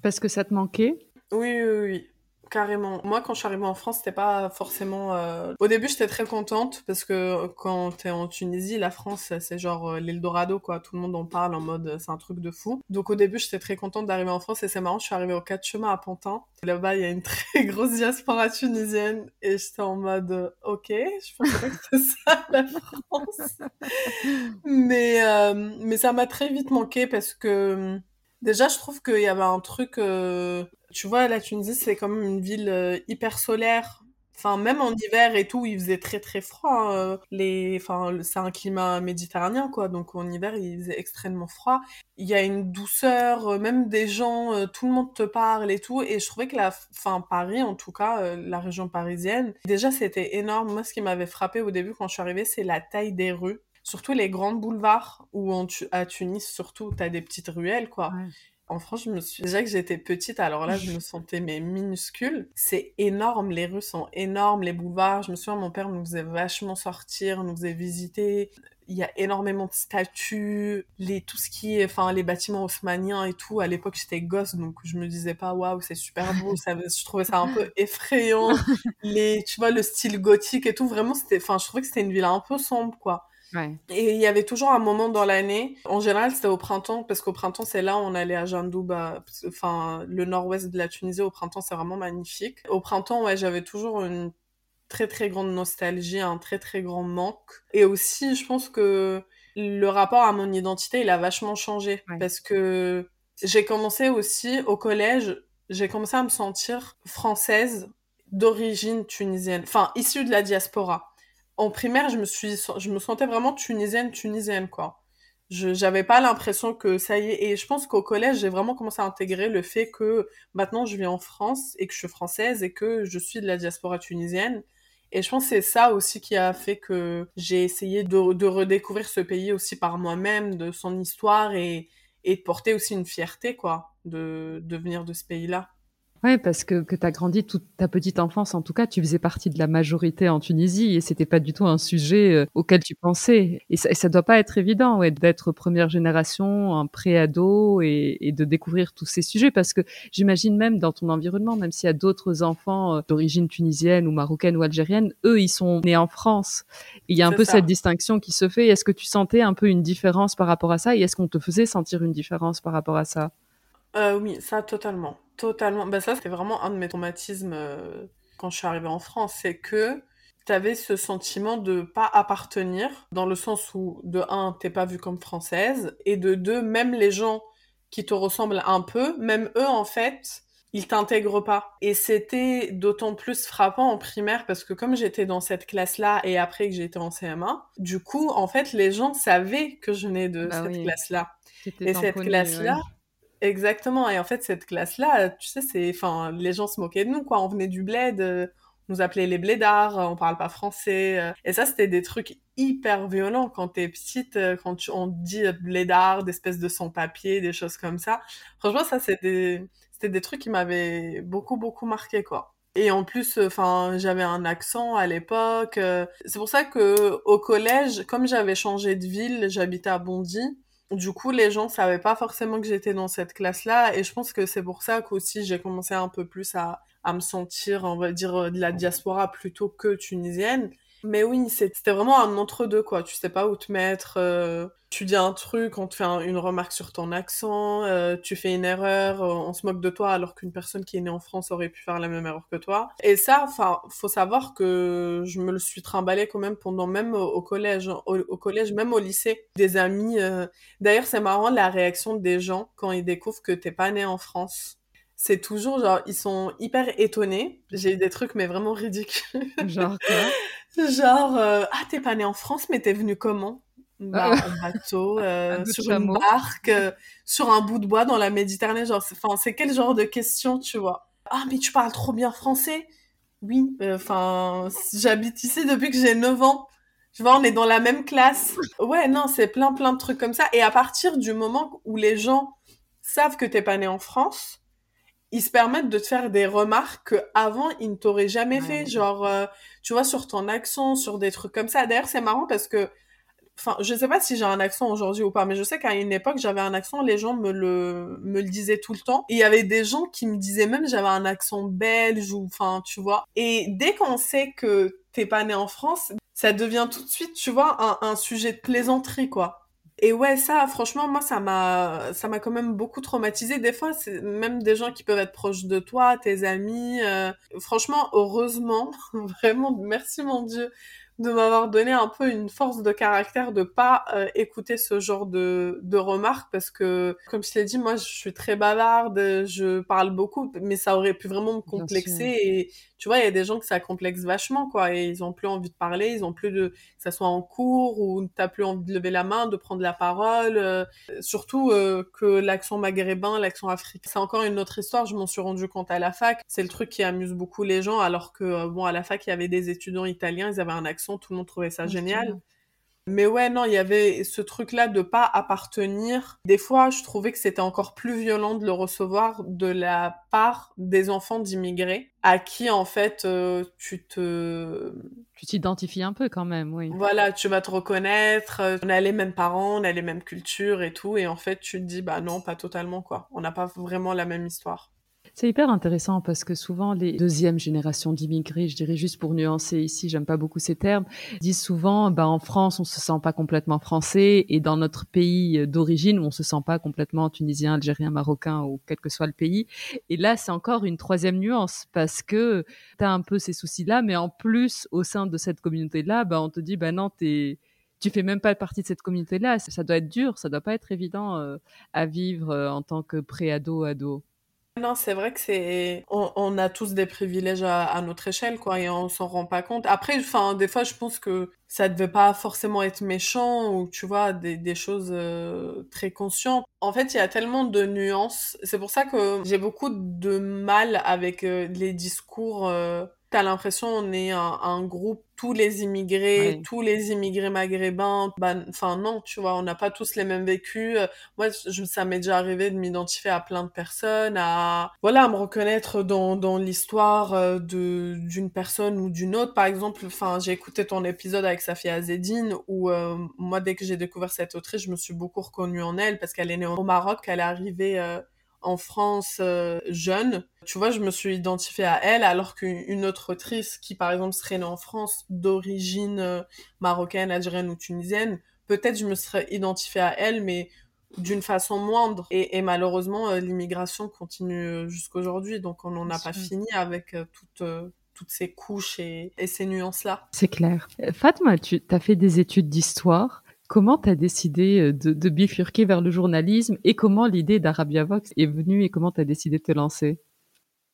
Parce que ça te manquait? Oui, oui, oui. Carrément. Moi, quand je suis arrivée en France, c'était pas forcément. Euh, au début, j'étais très contente parce que quand t'es en Tunisie, la France, c'est genre euh, l'Eldorado, quoi. Tout le monde en parle en mode euh, c'est un truc de fou. Donc au début, j'étais très contente d'arriver en France et c'est marrant, je suis arrivée au 4 chemins à Pantin. Là-bas, il y a une *laughs* très grosse diaspora tunisienne et j'étais en mode ok, je pensais que c'était ça *laughs* la France. mais, mais ça m'a très vite manqué parce que déjà, je trouve qu'il y avait un truc tu vois, la Tunisie, c'est quand même une ville euh, hyper solaire. Enfin, même en hiver et tout, il faisait très très froid. Hein, euh, les, enfin, c'est un climat méditerranéen, quoi. Donc en hiver, il faisait extrêmement froid. Il y a une douceur, euh, même des gens, tout le monde te parle et tout. Et je trouvais que la, enfin, Paris, en tout cas, la région parisienne, déjà c'était énorme. Moi, ce qui m'avait frappé au début quand je suis arrivée, c'est la taille des rues surtout les grands boulevards où à Tunis surtout t'as des petites ruelles quoi en France, je me suis déjà que j'étais petite, alors là, je me sentais mais minuscule. C'est énorme, les rues sont énormes, les boulevards. Je me souviens, mon père nous faisait vachement sortir, nous faisait visiter. Il y a énormément de statues, les tout ce qui est, enfin, les bâtiments haussmanniens et tout. À l'époque, j'étais gosse, donc je me disais pas, waouh, c'est super beau. Ça, je trouvais ça un peu *laughs* effrayant. Les, tu vois, le style gothique et tout. Vraiment, c'était, enfin, je trouvais que c'était une ville un peu sombre, quoi. Et il y avait toujours un moment dans l'année. En général, c'était au printemps, parce qu'au printemps, c'est là où on allait à Jandoub, enfin, le nord-ouest de la Tunisie. Au printemps, c'est vraiment magnifique. Au printemps, ouais, j'avais toujours une très très grande nostalgie, un très très grand manque. Et aussi, je pense que le rapport à mon identité, il a vachement changé. Parce que j'ai commencé aussi au collège, j'ai commencé à me sentir française d'origine tunisienne, enfin, issue de la diaspora en primaire, je me suis, je me sentais vraiment tunisienne, tunisienne, quoi. Je, j'avais pas l'impression que ça y est. Et je pense qu'au collège, j'ai vraiment commencé à intégrer le fait que maintenant je vis en France et que je suis française et que je suis de la diaspora tunisienne. Et je pense que c'est ça aussi qui a fait que j'ai essayé de, redécouvrir ce pays aussi par moi-même, de son histoire et, et de porter aussi une fierté, quoi, de, de venir de ce pays-là. Ouais, parce que, que tu as grandi toute ta petite enfance, en tout cas, tu faisais partie de la majorité en Tunisie et c'était pas du tout un sujet euh, auquel tu pensais. Et ça, et ça doit pas être évident, ouais, d'être première génération, un pré-ado et, et, de découvrir tous ces sujets parce que j'imagine même dans ton environnement, même s'il y a d'autres enfants euh, d'origine tunisienne ou marocaine ou algérienne, eux, ils sont nés en France. Il y a un peu cette distinction qui se fait. Est-ce que tu sentais un peu une différence par rapport à ça et est-ce qu'on te faisait sentir une différence par rapport à ça? Euh, oui, ça totalement. Totalement. Bah, ça, c'était vraiment un de mes traumatismes euh, quand je suis arrivée en France. C'est que t'avais ce sentiment de pas appartenir, dans le sens où, de un, t'es pas vue comme française, et de deux, même les gens qui te ressemblent un peu, même eux, en fait, ils t'intègrent pas. Et c'était d'autant plus frappant en primaire parce que comme j'étais dans cette classe-là et après que j'étais en CM1, du coup, en fait, les gens savaient que je venais de Bah cette oui. classe-là. Et cette classe-là, ouais. Exactement. Et en fait, cette classe-là, tu sais, c'est, enfin, les gens se moquaient de nous, quoi. On venait du bled, euh, on nous appelait les blédards, euh, on parle pas français. euh. Et ça, c'était des trucs hyper violents quand t'es petite, quand on dit blédard, d'espèces de sans-papiers, des choses comme ça. Franchement, ça, c'était des, des trucs qui m'avaient beaucoup, beaucoup marqué, quoi. Et en plus, enfin, j'avais un accent à l'époque. C'est pour ça que au collège, comme j'avais changé de ville, j'habitais à Bondy. Du coup, les gens savaient pas forcément que j'étais dans cette classe-là, et je pense que c'est pour ça qu'aussi j'ai commencé un peu plus à, à me sentir, on va dire, euh, de la diaspora plutôt que tunisienne. Mais oui, c'était vraiment un entre-deux, quoi. Tu sais pas où te mettre. euh, tu dis un truc, on te fait un- une remarque sur ton accent, euh, tu fais une erreur, euh, on se moque de toi alors qu'une personne qui est née en France aurait pu faire la même erreur que toi. Et ça, enfin, faut savoir que je me le suis trimballé quand même pendant même au, collège, hein, au, au collège, même au lycée. Des amis. euh, D'ailleurs, c'est marrant la réaction des gens quand ils découvrent que t'es pas né en France. C'est toujours genre, ils sont hyper étonnés. J'ai eu des trucs, mais vraiment ridicules. Genre quoi? *laughs* Genre, euh, ah, t'es pas né en France, mais t'es venu comment? Bah, Euh, en bateau, *laughs* euh, un sur une barque, euh, *laughs* sur un bout de bois dans la Méditerranée. Genre, c'est- quel genre de question, tu vois? Ah, mais tu parles trop bien français? Oui, euh, enfin, j'habite ici depuis que j'ai 9 ans. Tu vois, on est dans la même classe. Ouais, non, c'est plein, plein de trucs comme ça. Et à partir du moment où les gens savent que t'es pas né en France, ils se permettent de te faire des remarques que avant ils ne t'auraient jamais Ouais, fait, ouais. genre euh, tu vois sur ton accent, sur des trucs comme ça. D'ailleurs, c'est marrant parce que enfin, je sais pas si j'ai un accent aujourd'hui ou pas, mais je sais qu'à une époque, j'avais un accent, les gens me le me le disaient tout le temps. Et il y avait des gens qui me disaient même j'avais un accent belge ou enfin, tu vois. Et dès qu'on sait que t'es pas né en France, ça devient tout de suite, tu vois, un, un sujet de plaisanterie quoi. Et ouais, ça, franchement, moi, ça m'a, ça m'a quand même beaucoup traumatisé. Des fois, même des gens qui peuvent être proches de toi, tes amis. euh, franchement, heureusement, *laughs* vraiment, merci mon Dieu de m'avoir donné un peu une force de caractère de pas euh, écouter ce genre de, de remarques parce que, comme je l'ai dit, moi, je suis très bavarde, je parle beaucoup, mais ça aurait pu vraiment me complexer. Et tu vois, il y a des gens que ça complexe vachement, quoi, et ils ont plus envie de parler, ils ont plus de, que ça soit en cours ou t'as plus envie de lever la main, de prendre la parole. euh, surtout euh, que l'accent maghrébin, l'accent africain, c'est encore une autre histoire. Je m'en suis rendu compte à la fac. C'est le truc qui amuse beaucoup les gens, alors que euh, bon, à la fac, il y avait des étudiants italiens, ils avaient un accent, tout le monde trouvait ça génial. Mais ouais, non, il y avait ce truc-là de pas appartenir. Des fois, je trouvais que c'était encore plus violent de le recevoir de la part des enfants d'immigrés, à qui, en fait, euh, tu te... Tu t'identifies un peu quand même, oui. Voilà, tu vas te reconnaître, euh, on a les mêmes parents, on a les mêmes cultures et tout, et en fait, tu te dis, bah non, pas totalement, quoi. On n'a pas vraiment la même histoire. C'est hyper intéressant parce que souvent les deuxièmes générations d'immigrés, je dirais juste pour nuancer ici, j'aime pas beaucoup ces termes, disent souvent, bah, en France, on se sent pas complètement français et dans notre pays d'origine, on se sent pas complètement tunisien, algérien, marocain ou quel que soit le pays. Et là, c'est encore une troisième nuance parce que tu as un peu ces soucis-là, mais en plus, au sein de cette communauté-là, bah, on te dit, bah non, t'es, tu fais même pas partie de cette communauté-là. Ça doit être dur, ça doit pas être évident euh, à vivre euh, en tant que pré-ado, ado. Non, c'est vrai que c'est, on, on a tous des privilèges à, à notre échelle, quoi, et on s'en rend pas compte. Après, enfin, des fois, je pense que ça devait pas forcément être méchant ou, tu vois, des, des choses euh, très conscientes. En fait, il y a tellement de nuances. C'est pour ça que j'ai beaucoup de mal avec euh, les discours. Euh, T'as l'impression on est un, groupe, tous les immigrés, tous les immigrés maghrébins. Enfin non, tu vois, on n'a pas tous les mêmes vécus. Euh, Moi, je, ça m'est déjà arrivé de m'identifier à plein de personnes, à voilà, à me reconnaître dans dans l'histoire euh, de d'une personne ou d'une autre. Par exemple, enfin, j'ai écouté ton épisode avec Safia Azedine où euh, moi, dès que j'ai découvert cette autrice, je me suis beaucoup reconnue en elle parce qu'elle est née au Maroc, qu'elle est arrivée euh, en France euh, jeune. Tu vois, je me suis identifiée à elle, alors qu'une une autre autrice qui, par exemple, serait née en France d'origine euh, marocaine, algérienne ou tunisienne, peut-être je me serais identifiée à elle, mais d'une façon moindre. Et, et malheureusement, euh, l'immigration continue euh, jusqu'aujourd'hui, donc on n'en a pas fini avec toutes, toutes ces couches et, ces nuances-là. C'est clair. Fatma, tu as fait des études d'histoire. Comment tu as décidé euh, de, bifurquer vers le journalisme et comment l'idée d'Arabia Vox est venue et comment tu as décidé de te lancer?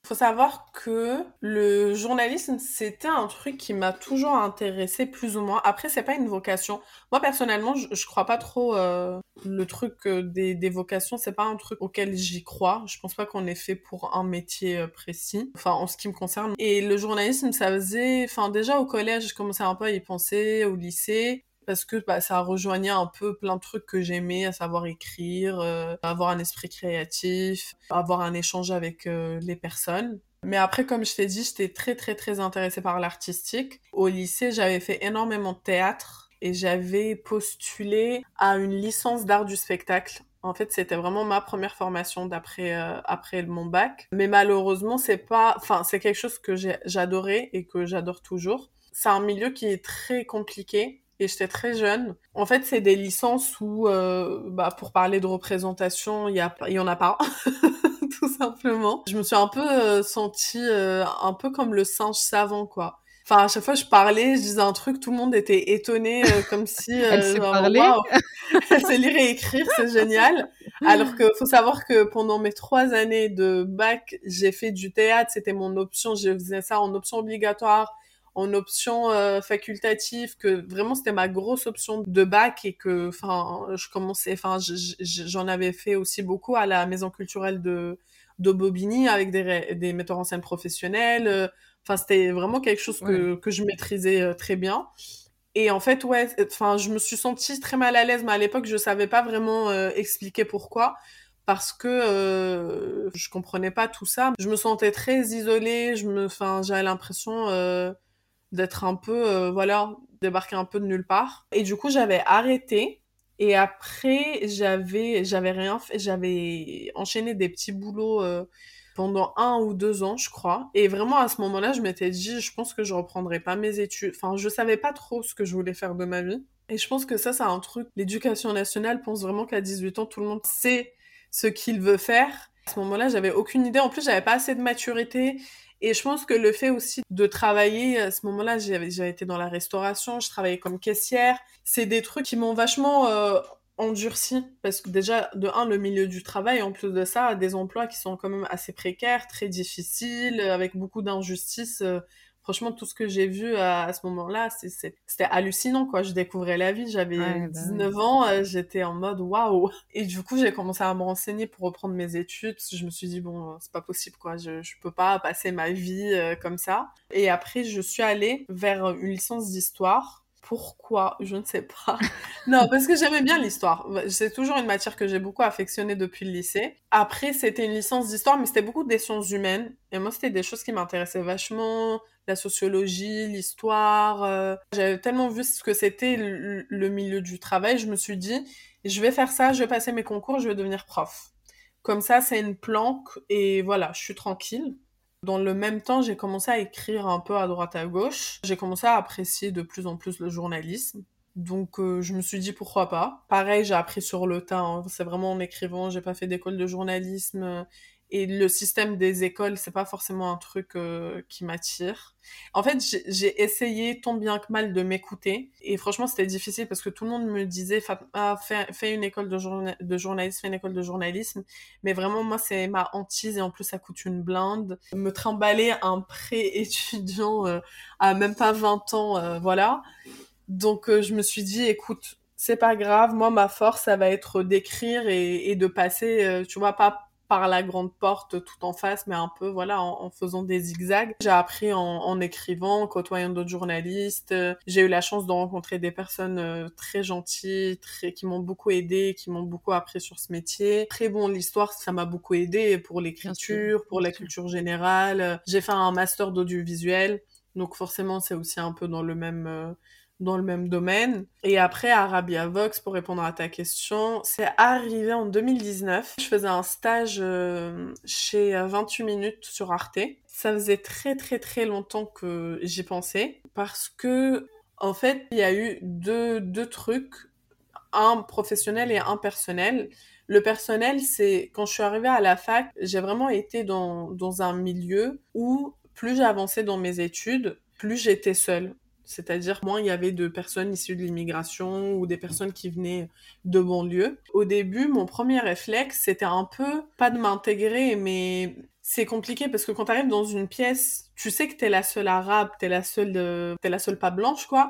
Faut savoir que le journalisme, c'était un truc qui m'a toujours intéressé plus ou moins. Après, c'est pas une vocation. Moi, personnellement, je, je crois pas trop euh, le truc euh, des, des vocations. C'est pas un truc auquel j'y crois. Je pense pas qu'on est fait pour un métier précis. Enfin, en ce qui me concerne. Et le journalisme, ça faisait, enfin, déjà au collège, je commençais un peu à y penser, au lycée parce que bah, ça rejoignait un peu plein de trucs que j'aimais, à savoir écrire, euh, avoir un esprit créatif, avoir un échange avec euh, les personnes. Mais après, comme je t'ai dit, j'étais très très très intéressée par l'artistique. Au lycée, j'avais fait énormément de théâtre et j'avais postulé à une licence d'art du spectacle. En fait, c'était vraiment ma première formation d'après euh, après mon bac. Mais malheureusement, c'est pas, enfin, c'est quelque chose que j'adorais et que j'adore toujours. C'est un milieu qui est très compliqué et j'étais très jeune. En fait, c'est des licences où, euh, bah, pour parler de représentation, il y, a, y en a pas, *laughs* tout simplement. Je me suis un peu euh, sentie euh, un peu comme le singe savant, quoi. Enfin, à chaque fois, je parlais, je disais un truc, tout le monde était étonné, euh, comme *laughs* si... Elle sait parler *laughs* Elle sait lire et écrire, c'est génial. Alors que faut savoir que pendant mes trois années de bac, j'ai fait du théâtre, c'était mon option, je faisais ça en option obligatoire en option euh, facultative que vraiment c'était ma grosse option de bac et que enfin je commençais enfin j'en avais fait aussi beaucoup à la maison culturelle de de Bobigny avec des, des metteurs en scène professionnels euh, enfin c'était vraiment quelque chose que, que je maîtrisais euh, très bien et en fait ouais enfin je me suis sentie très mal à l'aise mais à l'époque je savais pas vraiment expliquer pourquoi parce que euh, je comprenais pas tout ça. Je me sentais très isolée, je me, enfin, j'avais l'impression d'être un peu, euh, voilà, débarquer un peu de nulle part. Et du coup, j'avais arrêté. Et après, j'avais, j'avais rien fait, j'avais enchaîné des petits boulots euh, pendant un ou deux ans, je crois. Et vraiment, à ce moment-là, je m'étais dit, je pense que je reprendrai pas mes études. Enfin, je savais pas trop ce que je voulais faire de ma vie. Et je pense que ça, c'est un truc. L'éducation nationale pense vraiment qu'à 18 ans, tout le monde sait ce qu'il veut faire. À ce moment-là, j'avais aucune idée. En plus, j'avais pas assez de maturité et je pense que le fait aussi de travailler, à ce moment-là, j'avais été dans la restauration, je travaillais comme caissière. C'est des trucs qui m'ont vachement euh, endurci parce que déjà, de un, le milieu du travail, en plus de ça, des emplois qui sont quand même assez précaires, très difficiles, avec beaucoup d'injustices. Euh, franchement, tout ce que j'ai vu à, ce moment-là, c'était hallucinant, quoi. Je découvrais la vie, j'avais 19 bah ans, euh, j'étais en mode waouh. Et du coup, j'ai commencé à me renseigner pour reprendre mes études, parce que je me suis dit, bon, c'est pas possible, quoi. Je, je peux pas passer ma vie euh, comme ça. Et après, je suis allée vers une licence d'histoire pourquoi? Je ne sais pas. *laughs* non, parce que j'aimais bien l'histoire. C'est toujours une matière que j'ai beaucoup affectionnée depuis le lycée. Après, c'était une licence d'histoire, mais c'était beaucoup des sciences humaines. Et moi, c'était des choses qui m'intéressaient vachement. La sociologie, l'histoire. Euh. J'avais tellement vu ce que c'était le, milieu du travail. Je me suis dit, je vais faire ça, je vais passer mes concours, je vais devenir prof. Comme ça, c'est une planque et voilà, je suis tranquille. Dans le même temps, j'ai commencé à écrire un peu à droite à gauche. J'ai commencé à apprécier de plus en plus le journalisme. Donc euh, je me suis dit pourquoi pas. Pareil, j'ai appris sur le tas. Hein. C'est vraiment en écrivant. J'ai pas fait d'école de journalisme et le système des écoles, c'est pas forcément un truc euh, qui m'attire. En fait, j'ai essayé tant bien que mal de m'écouter et franchement, c'était difficile parce que tout le monde me disait ah, fais, une école de, journalisme, fais une école de journalisme. Mais vraiment, moi, c'est ma hantise et en plus, ça coûte une blinde. Me trimballer un pré-étudiant euh, à même pas 20 ans, euh, voilà. Donc, je me suis dit, écoute, c'est pas grave. Moi, ma force, ça va être d'écrire et, et de passer, tu vois, pas par la grande porte tout en face, mais un peu, voilà, en, faisant des zigzags. J'ai appris en, écrivant, en côtoyant d'autres journalistes. J'ai eu la chance de rencontrer des personnes euh, très gentilles, très, qui m'ont beaucoup aidé, qui m'ont beaucoup appris sur ce métier. Très bon, l'histoire, ça m'a beaucoup aidé pour l'écriture, pour la culture générale. J'ai fait un master d'audiovisuel. Donc forcément, c'est aussi un peu dans le même euh, dans le même domaine. Et après, Arabia Vox, pour répondre à ta question, c'est arrivé en 2019. Je faisais un stage euh, chez 28 minutes sur Arte. Ça faisait très très très longtemps que j'y pensais parce que, en fait, il y a eu deux, deux trucs, un professionnel et un personnel. Le personnel, c'est quand je suis arrivée à la fac, j'ai vraiment été dans, dans un milieu où plus avancé dans mes études, plus j'étais seule. C'est-à-dire, moins il y avait de personnes issues de l'immigration ou des personnes qui venaient de banlieue. Au début, mon premier réflexe, c'était un peu, pas de m'intégrer, mais c'est compliqué parce que quand tu arrives dans une pièce, tu sais que t'es la seule arabe, t'es la seule la seule pas blanche, quoi.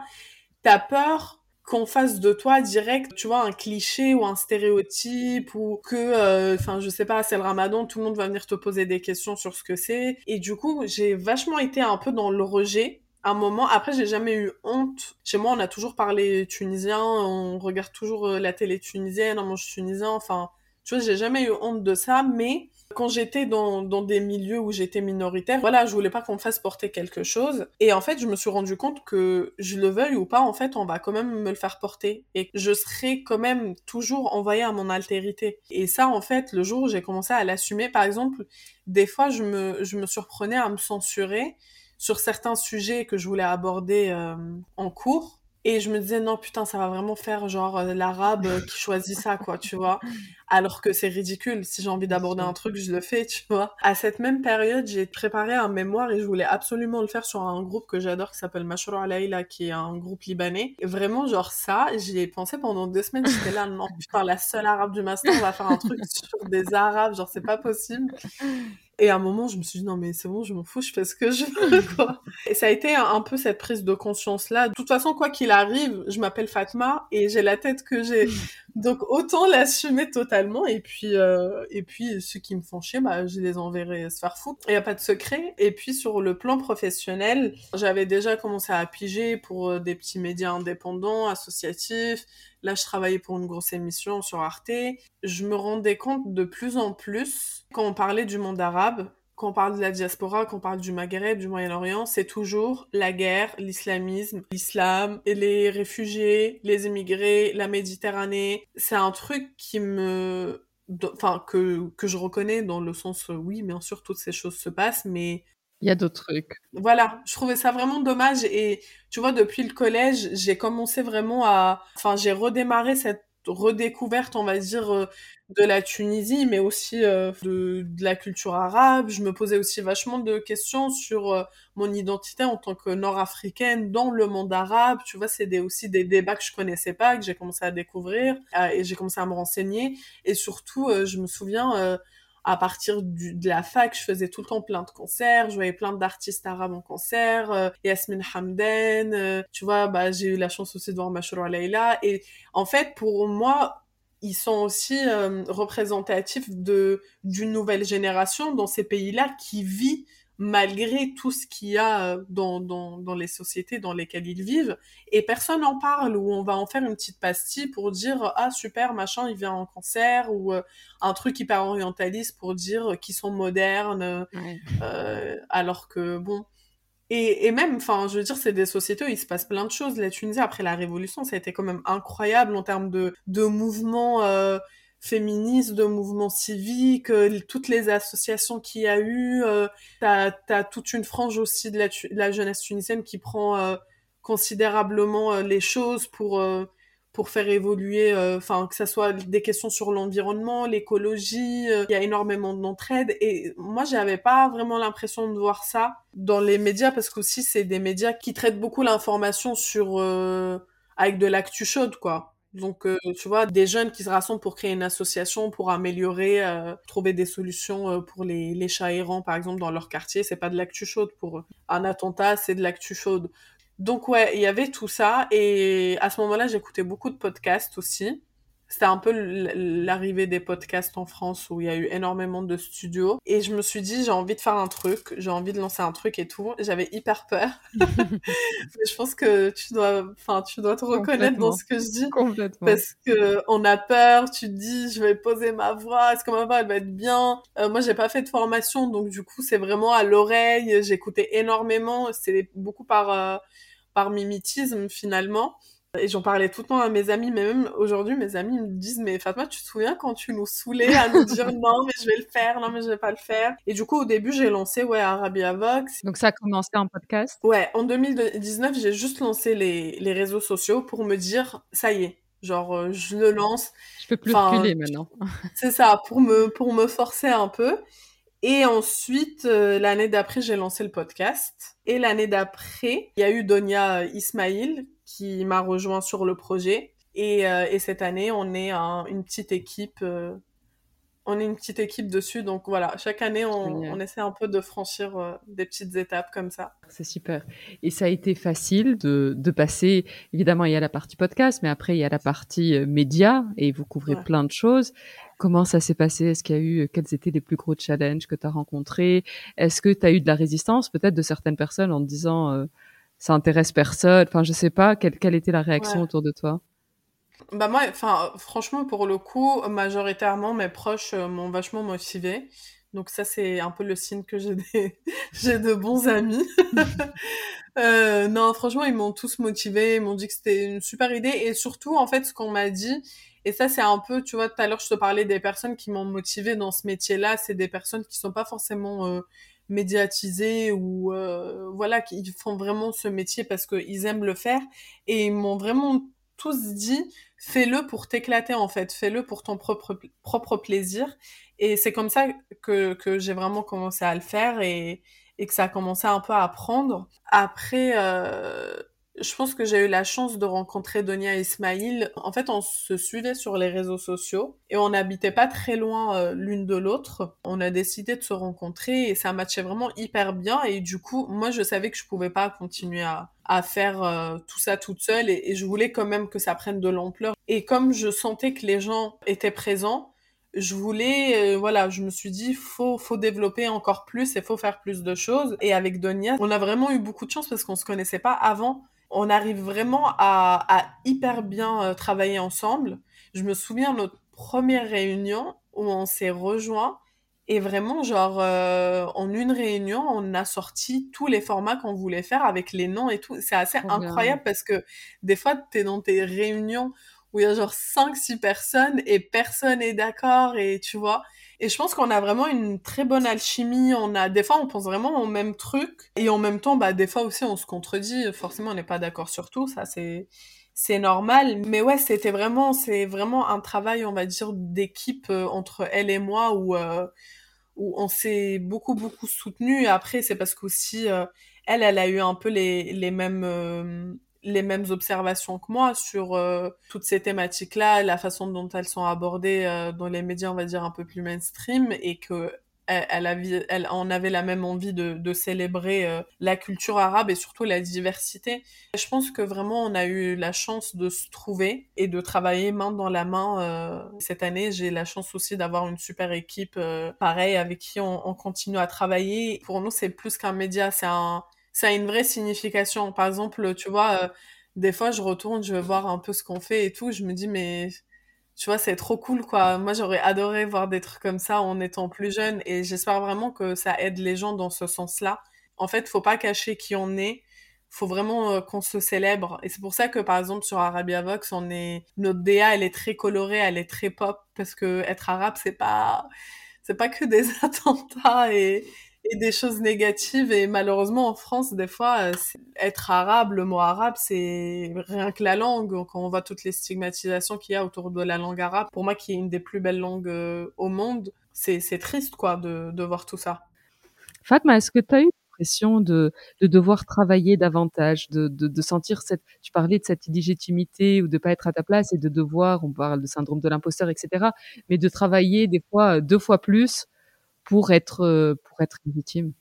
T'as peur qu'on fasse de toi direct, tu vois, un cliché ou un stéréotype ou que, euh, enfin, je sais pas, c'est le ramadan, tout le monde va venir te poser des questions sur ce que c'est. Et du coup, j'ai vachement été un peu dans le rejet un moment. Après, j'ai jamais eu honte. Chez moi, on a toujours parlé tunisien, on regarde toujours euh, la télé tunisienne, on mange tunisien. Enfin, tu vois, j'ai jamais eu honte de ça, mais quand j'étais dans, dans des milieux où j'étais minoritaire, voilà, je voulais pas qu'on me fasse porter quelque chose. Et en fait, je me suis rendu compte que je le veuille ou pas, en fait, on va quand même me le faire porter. Et je serai quand même toujours envoyée à mon altérité. Et ça, en fait, le jour où j'ai commencé à l'assumer, par exemple, des fois, je me, je me surprenais à me censurer sur certains sujets que je voulais aborder euh, en cours. Et je me disais, non, putain, ça va vraiment faire genre euh, l'arabe qui choisit ça, quoi, tu vois. Alors que c'est ridicule. Si j'ai envie d'aborder un truc, je le fais, tu vois. À cette même période, j'ai préparé un mémoire et je voulais absolument le faire sur un groupe que j'adore qui s'appelle Mashrour Alayla, qui est un groupe libanais. Et vraiment, genre ça, j'y ai pensé pendant deux semaines. J'étais là, non, putain, la seule arabe du master, on va faire un truc sur des arabes, genre c'est pas possible. Et à un moment, je me suis dit, non, mais c'est bon, je m'en fous, je fais ce que je veux, *laughs* quoi. Et ça a été un, peu cette prise de conscience-là. De toute façon, quoi qu'il arrive, je m'appelle Fatma et j'ai la tête que j'ai. Donc, autant l'assumer totalement. Et puis, euh, et puis, ceux qui me font chier, bah, je les enverrai se faire foutre. Il n'y a pas de secret. Et puis, sur le plan professionnel, j'avais déjà commencé à piger pour euh, des petits médias indépendants, associatifs. Là, je travaillais pour une grosse émission sur Arte. Je me rendais compte de plus en plus, quand on parlait du monde arabe, quand on parle de la diaspora, quand on parle du Maghreb, du Moyen-Orient, c'est toujours la guerre, l'islamisme, l'islam, les réfugiés, les immigrés, la Méditerranée. C'est un truc qui me enfin que que je reconnais dans le sens oui bien sûr toutes ces choses se passent mais il y a d'autres trucs. Voilà, je trouvais ça vraiment dommage et tu vois depuis le collège, j'ai commencé vraiment à enfin j'ai redémarré cette redécouverte, on va dire euh, de la Tunisie mais aussi euh, de, la culture arabe, je me posais aussi vachement de questions sur euh, mon identité en tant que nord-africaine dans le monde arabe, tu vois, c'est aussi des débats que je connaissais pas que j'ai commencé à découvrir et j'ai commencé à me renseigner. Et surtout je me souviens à partir de la fac, je faisais tout le temps plein de concerts, je voyais plein d'artistes arabes en concert, euh, Yasmin Hamden, euh, tu vois, bah, j'ai eu la chance aussi de voir Mashrou Leila, et en fait, pour moi, ils sont aussi euh, représentatifs d'une nouvelle génération dans ces pays-là qui vit malgré tout ce qu'il y a euh, dans, dans, dans, les sociétés dans lesquelles ils vivent, et personne n'en parle, ou on va en faire une petite pastille pour dire ah super machin il vient en cancer, ou euh, un truc hyper orientaliste pour dire qu'ils sont modernes, euh, alors que bon. Et, et même, enfin, je veux dire, c'est des sociétés où il se passe plein de choses. La Tunisie, après la Révolution, ça a été quand même incroyable en termes de, de mouvements euh, féministes, de mouvements civiques, euh, toutes les associations qu'il y a eu. Euh, t'as as toute une frange aussi de la, jeunesse tunisienne qui prend euh, considérablement euh, les choses pour pour faire évoluer, enfin que ça soit des questions sur l'environnement, l'écologie. Il y a énormément d'entraide et moi j'avais pas vraiment l'impression de voir ça dans les médias parce qu'aussi c'est des médias qui traitent beaucoup l'information sur avec de l'actu chaude quoi. Donc, euh, tu vois, des jeunes qui se rassemblent pour créer une association, pour améliorer, euh, trouver des solutions euh, pour les, les chats errants, par exemple, dans leur quartier, c'est pas de l'actu chaude. Pour un attentat, c'est de l'actu chaude. Donc, ouais, il y avait tout ça. Et à ce moment-là, j'écoutais beaucoup de podcasts aussi c'était un peu l'arrivée des podcasts en France où il y a eu énormément de studios. Et je me suis dit j'ai envie de faire un truc j'ai envie de lancer un truc et tout. J'avais hyper peur. *laughs* Mais je pense que tu dois enfin tu dois te reconnaître dans ce que je dis. Complètement. Parce que on a peur tu te dis je vais poser ma voix est-ce que ma voix elle va être bien? Euh, moi j'ai pas fait de formation donc du coup c'est vraiment à l'oreille. J'écoutais énormément. C'est beaucoup par euh, par mimétisme finalement et j'en parlais tout le temps à mes amis, mais même aujourd'hui, mes amis me disent, mais Fatma, tu te souviens quand tu nous saoulais à nous dire *laughs* non, mais je vais le faire, non, mais je vais pas le faire? Et du coup, au début, j'ai lancé, ouais, Arabia Vox. Donc ça a commencé en podcast? Ouais, en 2019, j'ai juste lancé les, les réseaux sociaux pour me dire, ça y est, genre, euh, je le lance. Je peux plus reculer maintenant. *laughs* c'est ça, pour me, pour me forcer un peu. Et ensuite, euh, l'année d'après, j'ai lancé le podcast. Et l'année d'après, il y a eu Donia Ismail qui m'a rejoint sur le projet. Et, euh, et cette année, on est une petite équipe. Euh, on est une petite équipe dessus, donc voilà, chaque année, on, on essaie un peu de franchir des petites étapes comme ça. C'est super. Et ça a été facile de, de, passer, évidemment, il y a la partie podcast, mais après, il y a la partie média, et vous couvrez plein de choses. Comment ça s'est passé? Est-ce qu'il y a eu quels étaient les plus gros challenges que tu as rencontrés? Est-ce que tu as eu de la résistance peut-être de certaines personnes en te disant euh, ça intéresse personne Enfin, je sais pas quelle, quelle était la réaction autour de toi? Bah moi, enfin franchement pour le coup, majoritairement mes proches euh, m'ont vachement motivé. Donc ça c'est un peu le signe que j'ai des *laughs* j'ai de bons amis. *laughs* euh, non franchement ils m'ont tous motivé, ils m'ont dit que c'était une super idée et surtout en fait ce qu'on m'a dit et ça, c'est un peu, tu vois, tout à l'heure, je te parlais des personnes qui m'ont motivé dans ce métier-là. C'est des personnes qui sont pas forcément euh, médiatisées ou, euh, voilà, qui font vraiment ce métier parce qu'ils aiment le faire. Et ils m'ont vraiment tous dit, fais-le pour t'éclater, en fait. Fais-le pour ton propre, propre plaisir. Et c'est comme ça que, que j'ai vraiment commencé à le faire et, et que ça a commencé un peu à apprendre. Après, euh, je pense que j'ai eu la chance de rencontrer Donia Ismail. En fait, on se suivait sur les réseaux sociaux et on n'habitait pas très loin euh, l'une de l'autre. On a décidé de se rencontrer et ça matchait vraiment hyper bien. Et du coup, moi, je savais que je pouvais pas continuer à, à faire euh, tout ça toute seule et, je voulais quand même que ça prenne de l'ampleur. Et comme je sentais que les gens étaient présents, je voulais, euh, voilà, je me suis dit, faut, faut développer encore plus et faut faire plus de choses. Et avec Donia, on a vraiment eu beaucoup de chance parce qu'on se connaissait pas avant on arrive vraiment à, hyper bien euh, travailler ensemble. Je me souviens de notre première réunion où on s'est rejoint et vraiment, genre, euh, en une réunion, on a sorti tous les formats qu'on voulait faire avec les noms et tout. C'est assez incroyable parce que des fois, tu es dans tes réunions où il y a genre 5-6 personnes et personne est d'accord et tu vois. Et je pense qu'on a vraiment une très bonne alchimie. On a, des fois, on pense vraiment au même truc. Et en même temps, bah, des fois aussi, on se contredit. Forcément, on n'est pas d'accord sur tout. Ça, c'est, c'est normal. Mais ouais, c'était vraiment, c'est vraiment un travail, on va dire, d'équipe euh, entre elle et moi où, euh, où on s'est beaucoup, beaucoup soutenu. Après, c'est parce qu'aussi, euh, elle, elle a eu un peu les, les mêmes, les mêmes observations que moi sur euh, toutes ces thématiques-là, la façon dont elles sont abordées euh, dans les médias, on va dire un peu plus mainstream, et que elle, elle, elle en avait la même envie de, célébrer euh, la culture arabe et surtout la diversité. Je pense que vraiment on a eu la chance de se trouver et de travailler main dans la main cette année. J'ai la chance aussi d'avoir une super équipe, pareil, avec qui on continue à travailler. Pour nous, c'est plus qu'un média, c'est un ça a une vraie signification. Par exemple, tu vois, euh, des fois, je retourne, je vais voir un peu ce qu'on fait et tout. Je me dis, mais tu vois, c'est trop cool, quoi. Moi, j'aurais adoré voir des trucs comme ça en étant plus jeune et j'espère vraiment que ça aide les gens dans ce sens-là. En fait, faut pas cacher qui on est. Faut vraiment euh, qu'on se célèbre. Et c'est pour ça que, par exemple, sur Arabia Vox, on est, notre DA, elle est très colorée, elle est très pop parce que être arabe, c'est pas, c'est pas que des *laughs* attentats et, et des choses négatives. Et malheureusement, en France, des fois, euh, être arabe, le mot arabe, c'est rien que la langue. Quand on voit toutes les stigmatisations qu'il y a autour de la langue arabe, pour moi, qui est une des plus belles langues euh, au monde, c'est triste, quoi, de, de voir tout ça. Fatma, est-ce que tu as eu l'impression de, de devoir travailler davantage, de, de, sentir cette, tu parlais de cette illégitimité ou de pas être à ta place et de devoir, on parle de syndrome de l'imposteur, etc., mais de travailler des fois deux fois plus pour être, euh, pour être légitime.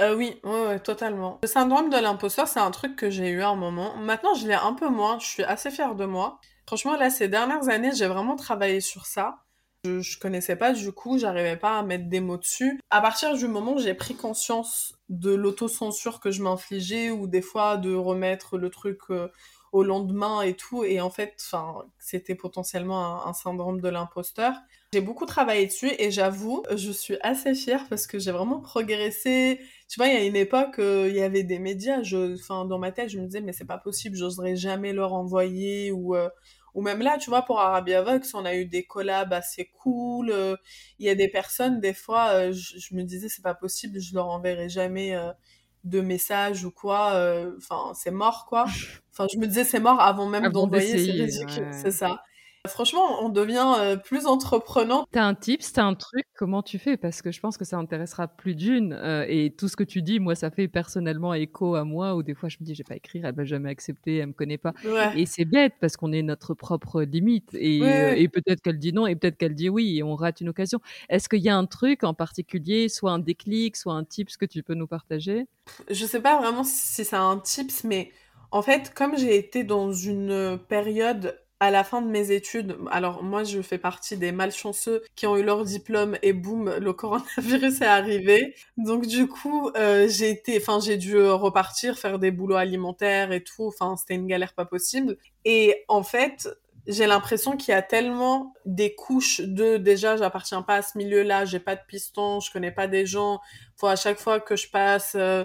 Euh, oui, totalement. Le syndrome de l'imposteur, c'est un truc que j'ai eu à un moment. Maintenant, je l'ai un peu moins. Je suis assez fière de moi. Franchement, là, ces dernières années, j'ai vraiment travaillé sur ça. Je, je connaissais pas du coup, j'arrivais pas à mettre des mots dessus. À partir du moment où j'ai pris conscience de l'autocensure que je m'infligeais ou des fois de remettre le truc euh, au lendemain et tout, et en fait, enfin, c'était potentiellement un syndrome de l'imposteur. J'ai beaucoup travaillé dessus et j'avoue, je suis assez fière parce que j'ai vraiment progressé. Tu vois, il y a une époque, euh, il y avait des médias, je, enfin, dans ma tête, je me disais, mais c'est pas possible, j'oserais jamais leur envoyer ou, euh, ou même là, tu vois, pour Arabia Vox, on a eu des collabs assez cool. Euh, il y a des personnes, des fois, je, me disais, c'est pas possible, je leur enverrai jamais de messages ou quoi. Enfin, c'est mort, quoi. *laughs* Enfin, je me disais, c'est mort avant même d'envoyer, c'est ridicule, c'est ça. Franchement, on devient euh, plus entreprenant. T'as un tip, t'as un truc, comment tu fais? Parce que je pense que ça intéressera plus d'une. Euh, et tout ce que tu dis, moi, ça fait personnellement écho à moi, où des fois je me dis, j'ai pas écrire, elle va jamais accepter, elle me connaît pas. Et c'est bête parce qu'on est notre propre limite. Et, euh, et peut-être qu'elle dit non, et peut-être qu'elle dit oui, et on rate une occasion. Est-ce qu'il y a un truc en particulier, soit un déclic, soit un tips que tu peux nous partager? Je sais pas vraiment si c'est un tips, mais en fait, comme j'ai été dans une période à la fin de mes études, alors moi je fais partie des malchanceux qui ont eu leur diplôme et boum, le coronavirus est arrivé. Donc du coup, euh, j'ai été, enfin j'ai dû repartir faire des boulots alimentaires et tout. Enfin c'était une galère pas possible. Et en fait, j'ai l'impression qu'il y a tellement des couches de déjà j'appartiens pas à ce milieu-là, j'ai pas de piston, je connais pas des gens. Faut à chaque fois que je passe euh,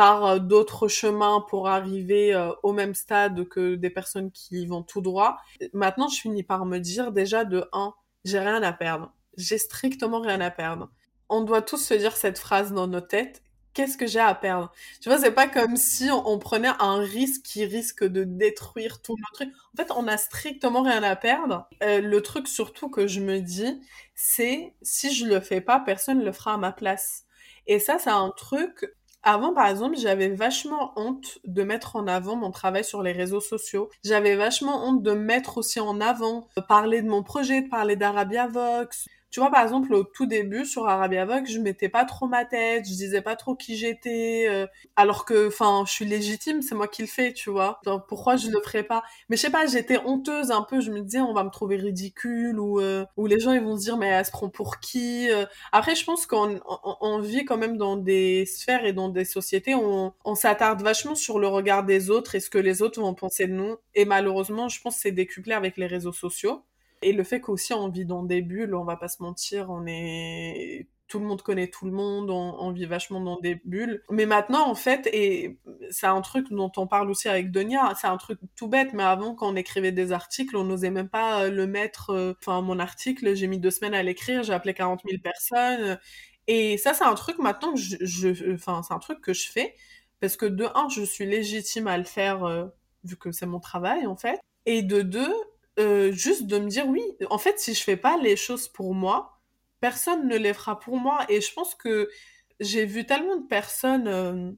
par euh, d'autres chemins pour arriver euh, au même stade que des personnes qui vont tout droit. Maintenant, je finis par me dire déjà de 1, j'ai rien à perdre. J'ai strictement rien à perdre. On doit tous se dire cette phrase dans nos têtes. Qu'est-ce que j'ai à perdre? Tu vois, c'est pas comme si on, prenait un risque qui risque de détruire tout notre truc. En fait, on a strictement rien à perdre. Euh, le truc surtout que je me dis, c'est si je le fais pas, personne le fera à ma place. Et ça, c'est un truc avant, par exemple, j'avais vachement honte de mettre en avant mon travail sur les réseaux sociaux. J'avais vachement honte de mettre aussi en avant, de parler de mon projet, de parler d'Arabia Vox, tu vois, par exemple, au tout début, sur Arabia Vox, je mettais pas trop ma tête, je disais pas trop qui j'étais, euh, alors que, enfin, je suis légitime, c'est moi qui le fais, tu vois. Pourquoi je le ferais pas? Mais je sais pas, j'étais honteuse un peu, je me disais, on va me trouver ridicule, ou, euh, ou les gens, ils vont se dire, mais elle se prend pour qui euh. Après, je pense qu'on on, vit quand même dans des sphères et dans des sociétés on, on s'attarde vachement sur le regard des autres et ce que les autres vont penser de nous. Et malheureusement, je pense que c'est décuplé avec les réseaux sociaux. Et le fait qu'aussi on vit dans des bulles, on va pas se mentir, on est tout le monde connaît tout le monde, on, vit vachement dans des bulles. Mais maintenant, en fait, et c'est un truc dont on parle aussi avec Donia, c'est un truc tout bête, mais avant, quand on écrivait des articles, on n'osait même pas le mettre, euh, enfin, mon article, j'ai mis deux semaines à l'écrire, j'ai appelé 40 000 personnes. Et ça, c'est un truc maintenant que je, enfin, c'est un truc que je fais, parce que de un, je suis légitime à le faire, euh, vu que c'est mon travail, en fait. Et de deux, euh, juste de me dire oui, en fait, si je fais pas les choses pour moi, personne ne les fera pour moi. Et je pense que j'ai vu tellement de personnes, euh,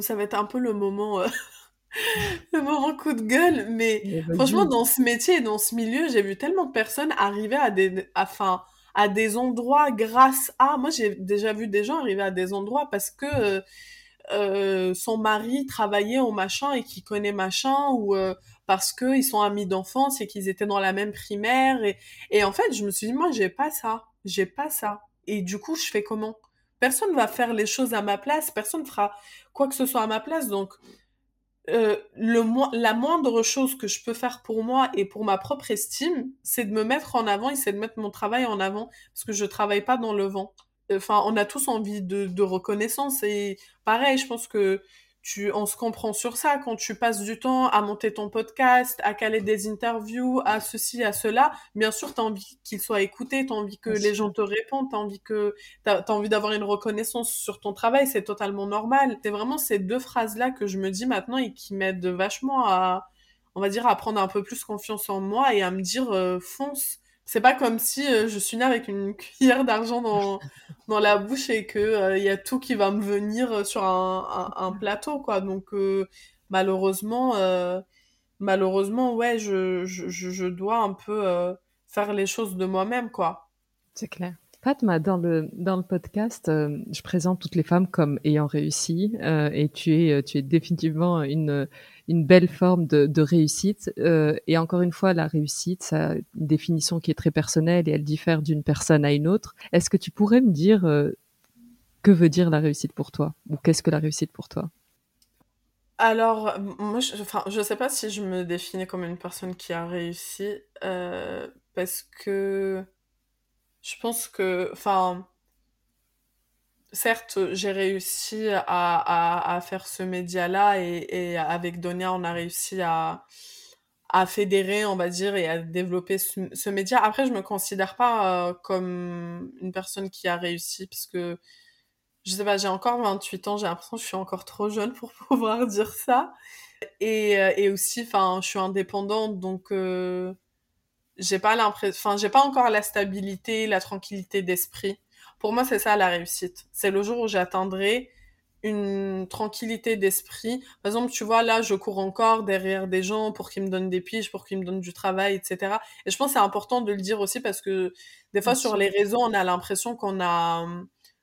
ça va être un peu le moment, euh, *laughs* le moment coup de gueule, mais franchement, dans ce métier, dans ce milieu, j'ai vu tellement de personnes arriver à des, enfin, à des endroits grâce à, moi, j'ai déjà vu des gens arriver à des endroits parce que son mari travaillait au machin et qui connaît machin ou parce qu'ils sont amis d'enfance et qu'ils étaient dans la même primaire. Et, en fait, je me suis dit, moi, j'ai pas ça. J'ai pas ça. Et du coup, je fais comment? Personne va faire les choses à ma place. Personne fera quoi que ce soit à ma place. Donc, euh, le la moindre chose que je peux faire pour moi et pour ma propre estime, c'est de me mettre en avant et c'est de mettre mon travail en avant parce que je travaille pas dans le vent. Enfin, on a tous envie de reconnaissance et pareil, je pense que tu, on se comprend sur ça quand tu passes du temps à monter ton podcast, à caler des interviews, à ceci, à cela. Bien sûr, tu as envie qu'il soit écouté, tu as envie que les gens te répondent, tu as envie que as envie d'avoir une reconnaissance sur ton travail, c'est totalement normal. C'est vraiment ces deux phrases-là que je me dis maintenant et qui m'aident vachement à, on va dire, à prendre un peu plus confiance en moi et à me dire euh, fonce c'est pas comme si euh, je suis née avec une *laughs* cuillère d'argent dans, dans la bouche et que il euh, y a tout qui va me venir euh, sur un, un, plateau quoi. Donc malheureusement malheureusement ouais je, je, je, dois un peu faire les choses de moi-même quoi. C'est clair. Fatma, dans le, dans le podcast, je présente toutes les femmes comme ayant réussi et tu es, tu es définitivement une, belle forme de, réussite. Euh, et encore une fois, la réussite, ça a une définition qui est très personnelle et elle diffère d'une personne à une autre. Est-ce que tu pourrais me dire euh, que veut dire la réussite pour toi ou qu'est-ce que la réussite pour toi? Alors, moi, je, je sais pas si je me définis comme une personne qui a réussi, euh, parce que je pense que, enfin, certes, j'ai réussi à, à, faire ce média-là et, et, avec Donia, on a réussi à, à fédérer, on va dire, et à développer ce, ce média. Après, je me considère pas euh, comme une personne qui a réussi parce que, je sais pas, j'ai encore 28 ans, j'ai l'impression que je suis encore trop jeune pour *laughs* pouvoir dire ça. Et, euh, et aussi, enfin, je suis indépendante, donc... Euh, j'ai pas l'impression, enfin, j'ai pas encore la stabilité, la tranquillité d'esprit. Pour moi, c'est ça la réussite. C'est le jour où j'atteindrai une tranquillité d'esprit. Par exemple, tu vois, là, je cours encore derrière des gens pour qu'ils me donnent des piges, pour qu'ils me donnent du travail, etc. Et je pense que c'est important de le dire aussi parce que des fois, sur les réseaux, on a l'impression qu'on a,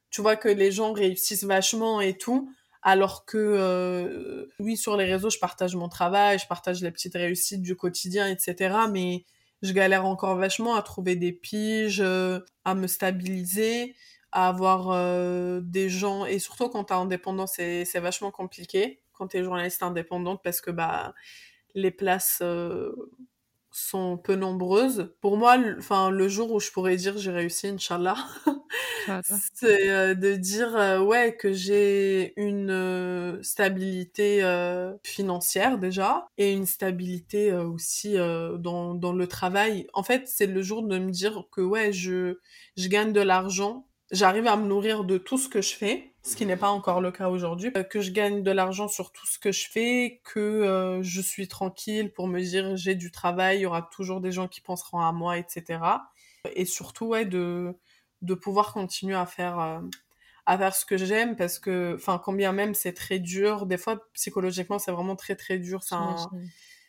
tu vois, que les gens réussissent vachement et tout. Alors que, euh, oui, sur les réseaux, je partage mon travail, je partage les petites réussites du quotidien, etc. Mais je galère encore vachement à trouver des piges, euh, à me stabiliser à avoir euh, des gens. Et surtout quand t'es indépendant c'est c'est vachement compliqué. Quand t'es journaliste indépendante parce que bah les places euh, sont peu nombreuses. Pour moi enfin le jour où je pourrais dire j'ai réussi inchallah *laughs* c'est euh, de dire ouais que j'ai une stabilité financière déjà et une stabilité aussi dans dans le travail. En fait c'est le jour de me dire que ouais je je gagne de l'argent j'arrive à me nourrir de tout ce que je fais, ce qui n'est pas encore le cas aujourd'hui, euh, que je gagne de l'argent sur tout ce que je fais, que euh, je suis tranquille pour me dire j'ai du travail, il y aura toujours des gens qui penseront à moi, etc. Et surtout, ouais, de, de pouvoir continuer à faire, euh, à faire ce que j'aime parce que, enfin, combien même c'est très dur, des fois psychologiquement c'est vraiment très très dur, c'est un,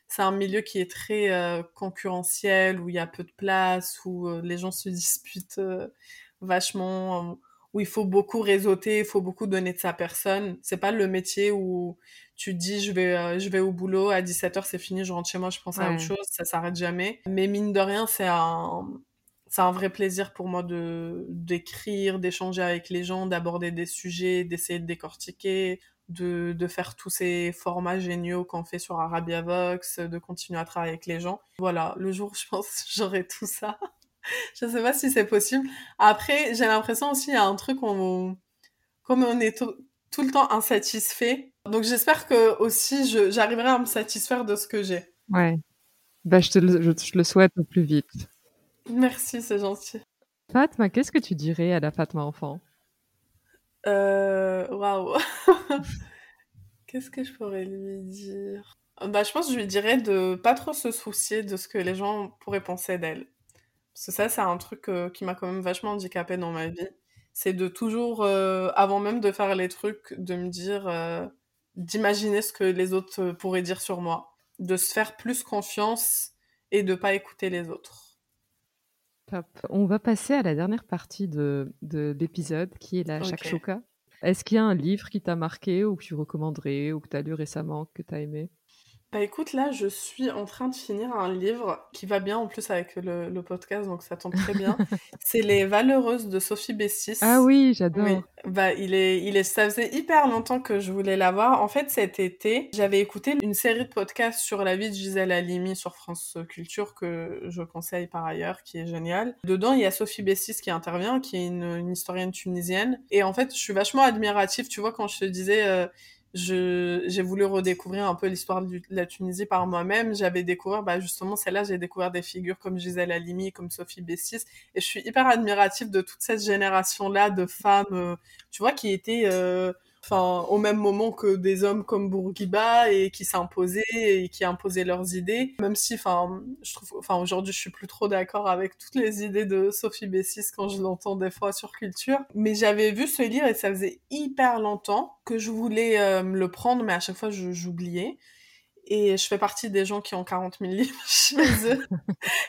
c'est un milieu qui est très concurrentiel, où il y a peu de place, où les gens se disputent vachement, euh, où il faut beaucoup réseauter, il faut beaucoup donner de sa personne. C'est pas le métier où tu dis je vais euh, je vais au boulot à 17h c'est fini, je rentre chez moi, je pense à autre chose, ça s'arrête jamais. Mais mine de rien, c'est un c'est un vrai plaisir pour moi de d'écrire, d'échanger avec les gens, d'aborder des sujets, d'essayer de décortiquer, de, de faire tous ces formats géniaux qu'on fait sur Arabia Vox, de continuer à travailler avec les gens. Voilà, le jour *laughs* je pense j'aurai tout ça. Je sais pas si c'est possible. Après, j'ai l'impression aussi, il y a un truc, on, comme on est tout le temps insatisfait. Donc j'espère que aussi, j'arriverai à me satisfaire de ce que j'ai. Ouais. Bah, je, te le, je, le souhaite au plus vite. Merci, c'est gentil. Fatma, qu'est-ce que tu dirais à la Fatma enfant? Euh, Waouh *laughs* Qu'est-ce que je pourrais lui dire? Bah, Je pense que je lui dirais de pas trop se soucier de ce que les gens pourraient penser d'elle. Parce que ça, c'est un truc euh, qui m'a quand même vachement handicapé dans ma vie. C'est de toujours, euh, avant même de faire les trucs, de me dire, euh, d'imaginer ce que les autres pourraient dire sur moi. De se faire plus confiance et de pas écouter les autres. Top. On va passer à la dernière partie de, de l'épisode, qui est la shakshuka. Est-ce qu'il y a un livre qui t'a marqué ou que tu recommanderais ou que tu as lu récemment, que tu as aimé? Bah écoute, là, je suis en train de finir un livre qui va bien en plus avec le, le podcast, donc ça tombe très bien. *laughs* c'est Les Valeureuses de Sophie Bessis. Ah oui, j'adore. Bah, il est, il est, ça faisait hyper longtemps que je voulais l'avoir. En fait, cet été, j'avais écouté une série de podcasts sur la vie de Gisèle Halimi sur France Culture que je conseille par ailleurs, qui est génial. Dedans, il y a Sophie Bessis qui intervient, qui est une, une historienne tunisienne. Et en fait, je suis vachement admirative, tu vois, quand je te disais, euh, j'ai voulu redécouvrir un peu l'histoire de la Tunisie par moi-même. J'avais découvert, bah, justement, celle-là, j'ai découvert des figures comme Gisèle Halimi, comme Sophie Bessis. Et je suis hyper admirative de toute cette génération-là de femmes, euh, tu vois, qui étaient euh, enfin au même moment que des hommes comme Bourguiba et qui s'imposaient et qui imposaient leurs idées. Même si enfin je trouve enfin aujourd'hui je suis plus trop d'accord avec toutes les idées de Sophie Bessis quand je l'entends des fois sur culture. Mais j'avais vu ce livre et ça faisait hyper longtemps que je voulais euh, le prendre mais à chaque fois j'oubliais. Et je fais partie des gens qui ont 40 000 livres *laughs* chez eux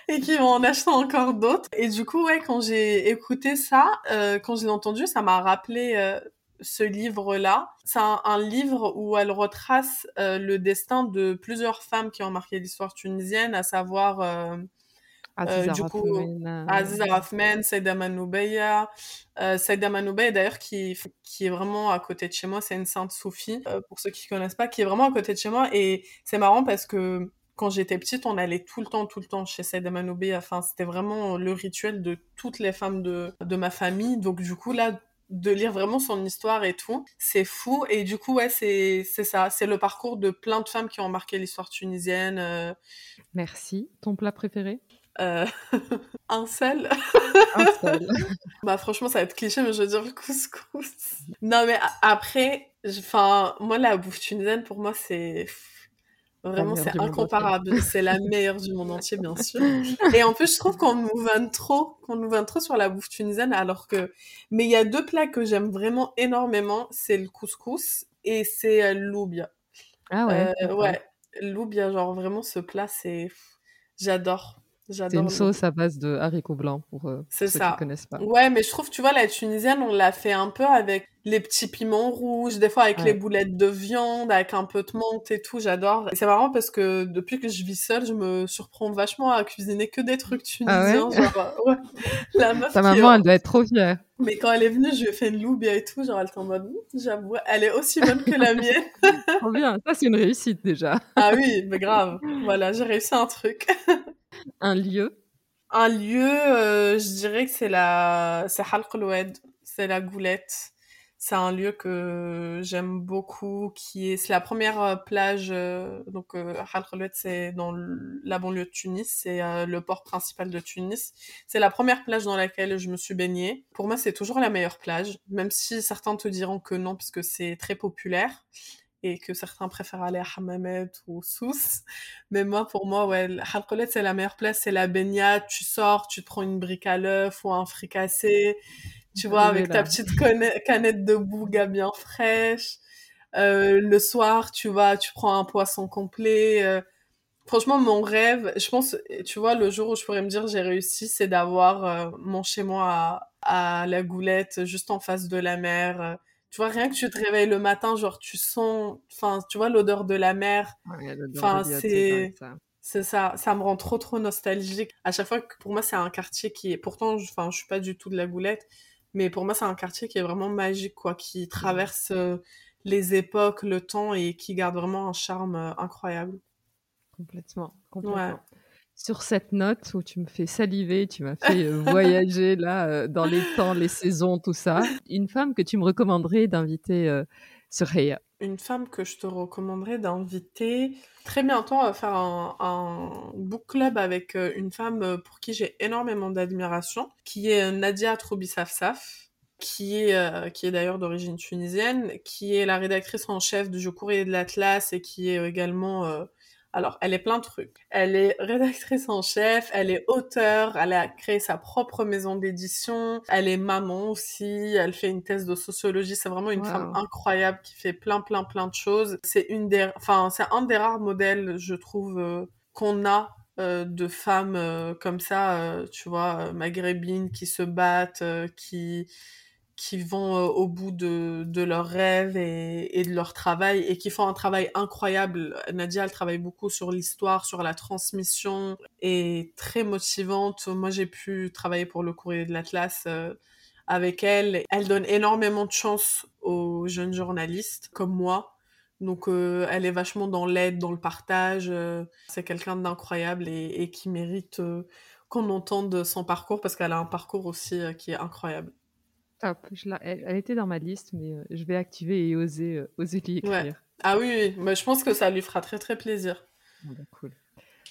et qui vont en acheter encore d'autres. Et du coup, ouais, quand j'ai écouté ça, euh, quand je l'ai entendu, ça m'a rappelé euh, ce livre-là. C'est un, livre où elle retrace euh, le destin de plusieurs femmes qui ont marqué l'histoire tunisienne, à savoir euh, euh, du coup Aziza Rahman, Saïda Manoubeya. Saïda Manoubeya d'ailleurs qui, qui est vraiment à côté de chez moi, c'est une sainte soufie, pour ceux qui connaissent pas, qui est vraiment à côté de chez moi. Et c'est marrant parce que quand j'étais petite, on allait tout le temps, tout le temps chez Saïda Manoubeya. Enfin, c'était vraiment le rituel de toutes les femmes de, de ma famille. Donc du coup, là, de lire vraiment son histoire et tout. C'est fou. Et du coup, ouais, c'est, ça. C'est le parcours de plein de femmes qui ont marqué l'histoire tunisienne. Euh. Merci. Ton plat préféré? Euh... *laughs* un seul. un seul. *laughs* bah franchement, ça va être cliché, mais je veux dire le couscous. Non, mais après, enfin, moi, la bouffe tunisienne, pour moi, c'est Vraiment, c'est incomparable. C'est la meilleure du monde entier, bien sûr. *laughs* Et en plus, je trouve qu'on nous vanne trop, qu'on nous vanne trop sur la bouffe tunisienne, alors que. Mais il y a deux plats que j'aime vraiment énormément. C'est le couscous et c'est euh, l'oubia. Ah ouais. Euh, ouais. L'oubia, genre vraiment, ce plat, c'est. J'adore. C'est une sauce à base de haricots blancs pour euh, ceux ça. qui connaissent pas. Ouais, mais je trouve, tu vois, la tunisienne, on l'a fait un peu avec les petits piments rouges, des fois avec les boulettes de viande, avec un peu de menthe et tout, j'adore. C'est marrant parce que depuis que je vis seule, je me surprends vachement à cuisiner que des trucs ah tunisiens. genre, ouais. La *laughs* meuf Ta maman, elle doit être trop fière. Mais quand elle est venue, je lui ai fait une loubia et tout, genre elle était en mode, j'avoue, elle est aussi bonne que la mienne. *laughs* trop bien, ça c'est une réussite déjà. ah oui, mais grave. Voilà, j'ai réussi un truc. *laughs* Un lieu Un lieu, euh, je dirais que c'est la, c'est c'est la Goulette. C'est un lieu que j'aime beaucoup, qui est, c'est la première euh, plage, euh, donc euh, c'est dans la banlieue de Tunis, c'est le port principal de Tunis. C'est la première plage dans laquelle je me suis baignée. Pour moi, c'est toujours la meilleure plage, même si certains te diront que non, puisque c'est très populaire et que certains préfèrent aller à Hammamet ou Sousse. Mais moi, pour moi, ouais, Halkolet, c'est la meilleure place, c'est la baignade. Tu sors, tu te prends une brique à l'œuf ou un fricassé, tu vois, avec ta petite canette de bouga bien fraîche. Euh, le soir, tu vas, tu prends un poisson complet. Euh. franchement, mon rêve, je pense, tu vois, le jour où je pourrais me dire j'ai réussi, c'est d'avoir euh, mon chez moi à, à, la Goulette, juste en face de la mer tu vois, rien que tu te réveilles le matin, genre, tu sens, enfin, tu vois, l'odeur de la mer. enfin, c'est, c'est ça, ça me rend trop, trop nostalgique. À chaque fois que, pour moi, c'est un quartier qui est, pourtant, enfin, je suis pas du tout de la goulette, mais pour moi, c'est un quartier qui est vraiment magique, quoi, qui traverse euh, les époques, le temps et qui garde vraiment un charme euh, incroyable. Complètement, complètement sur cette note où tu me fais saliver, tu m'as fait euh, voyager là euh, dans les temps, les saisons, tout ça. Une femme que tu me recommanderais d'inviter euh, sur Une femme que je te recommanderais d'inviter. Très bientôt, on va faire un, book club avec une femme pour qui j'ai énormément d'admiration, qui est Nadia Troubissafsaf qui est, qui est d'ailleurs d'origine tunisienne, qui est la rédactrice en chef du Courrier de l'Atlas et qui est également alors, elle est plein de trucs. Elle est rédactrice en chef, elle est auteure, elle a créé sa propre maison d'édition, elle est maman aussi, elle fait une thèse de sociologie. C'est vraiment une femme incroyable qui fait plein, plein, plein de choses. C'est une des, enfin, c'est un des rares modèles, je trouve, euh, qu'on a euh, de femmes euh, comme ça, tu vois, maghrébines qui se battent, qui qui vont euh, au bout de, de leurs rêves et, et, de leur travail et qui font un travail incroyable. Nadia, elle travaille beaucoup sur l'histoire, sur la transmission et très motivante. Moi, j'ai pu travailler pour le courrier de l'Atlas euh, avec elle. Elle donne énormément de chance aux jeunes journalistes comme moi. Donc, euh, elle est vachement dans l'aide, dans le partage. c'est quelqu'un d'incroyable et, et, qui mérite qu'on entende son parcours parce qu'elle a un parcours aussi qui est incroyable. Top. Je elle, était dans ma liste, mais euh, je vais activer et oser, euh, oser l'y écrire. Ah oui, mais je pense que ça lui fera très très plaisir. Bah, cool.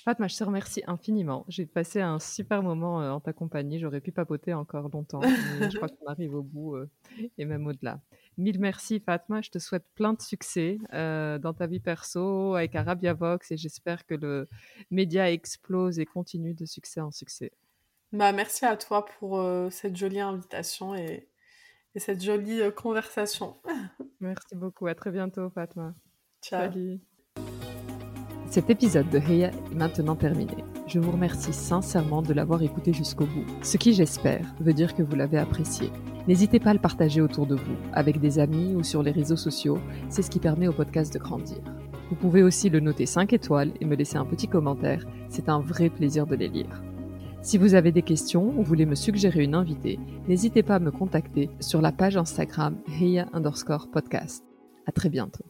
Fatma, je te remercie infiniment. J'ai passé un super moment euh, en ta compagnie. J'aurais pu papoter encore longtemps, *laughs* mais je crois qu'on arrive au bout et même au-delà. Mille merci Fatma, je te souhaite plein de succès dans ta vie perso avec Arabia Vox et j'espère que le média explose et continue de succès en succès. Bah, merci à toi pour cette jolie invitation et, et cette jolie euh, conversation. *laughs* Merci beaucoup. À très bientôt, Fatma. Ciao. Salut. Cet épisode de Heya est maintenant terminé. Je vous remercie sincèrement de l'avoir écouté jusqu'au bout, ce qui j'espère veut dire que vous l'avez apprécié. N'hésitez pas à le partager autour de vous, avec des amis ou sur les réseaux sociaux, c'est ce qui permet au podcast de grandir. Vous pouvez aussi le noter 5 étoiles et me laisser un petit commentaire, c'est un vrai plaisir de les lire. Si vous avez des questions ou voulez me suggérer une invitée, n'hésitez pas à me contacter sur la page Instagram Heya underscore podcast. À très bientôt.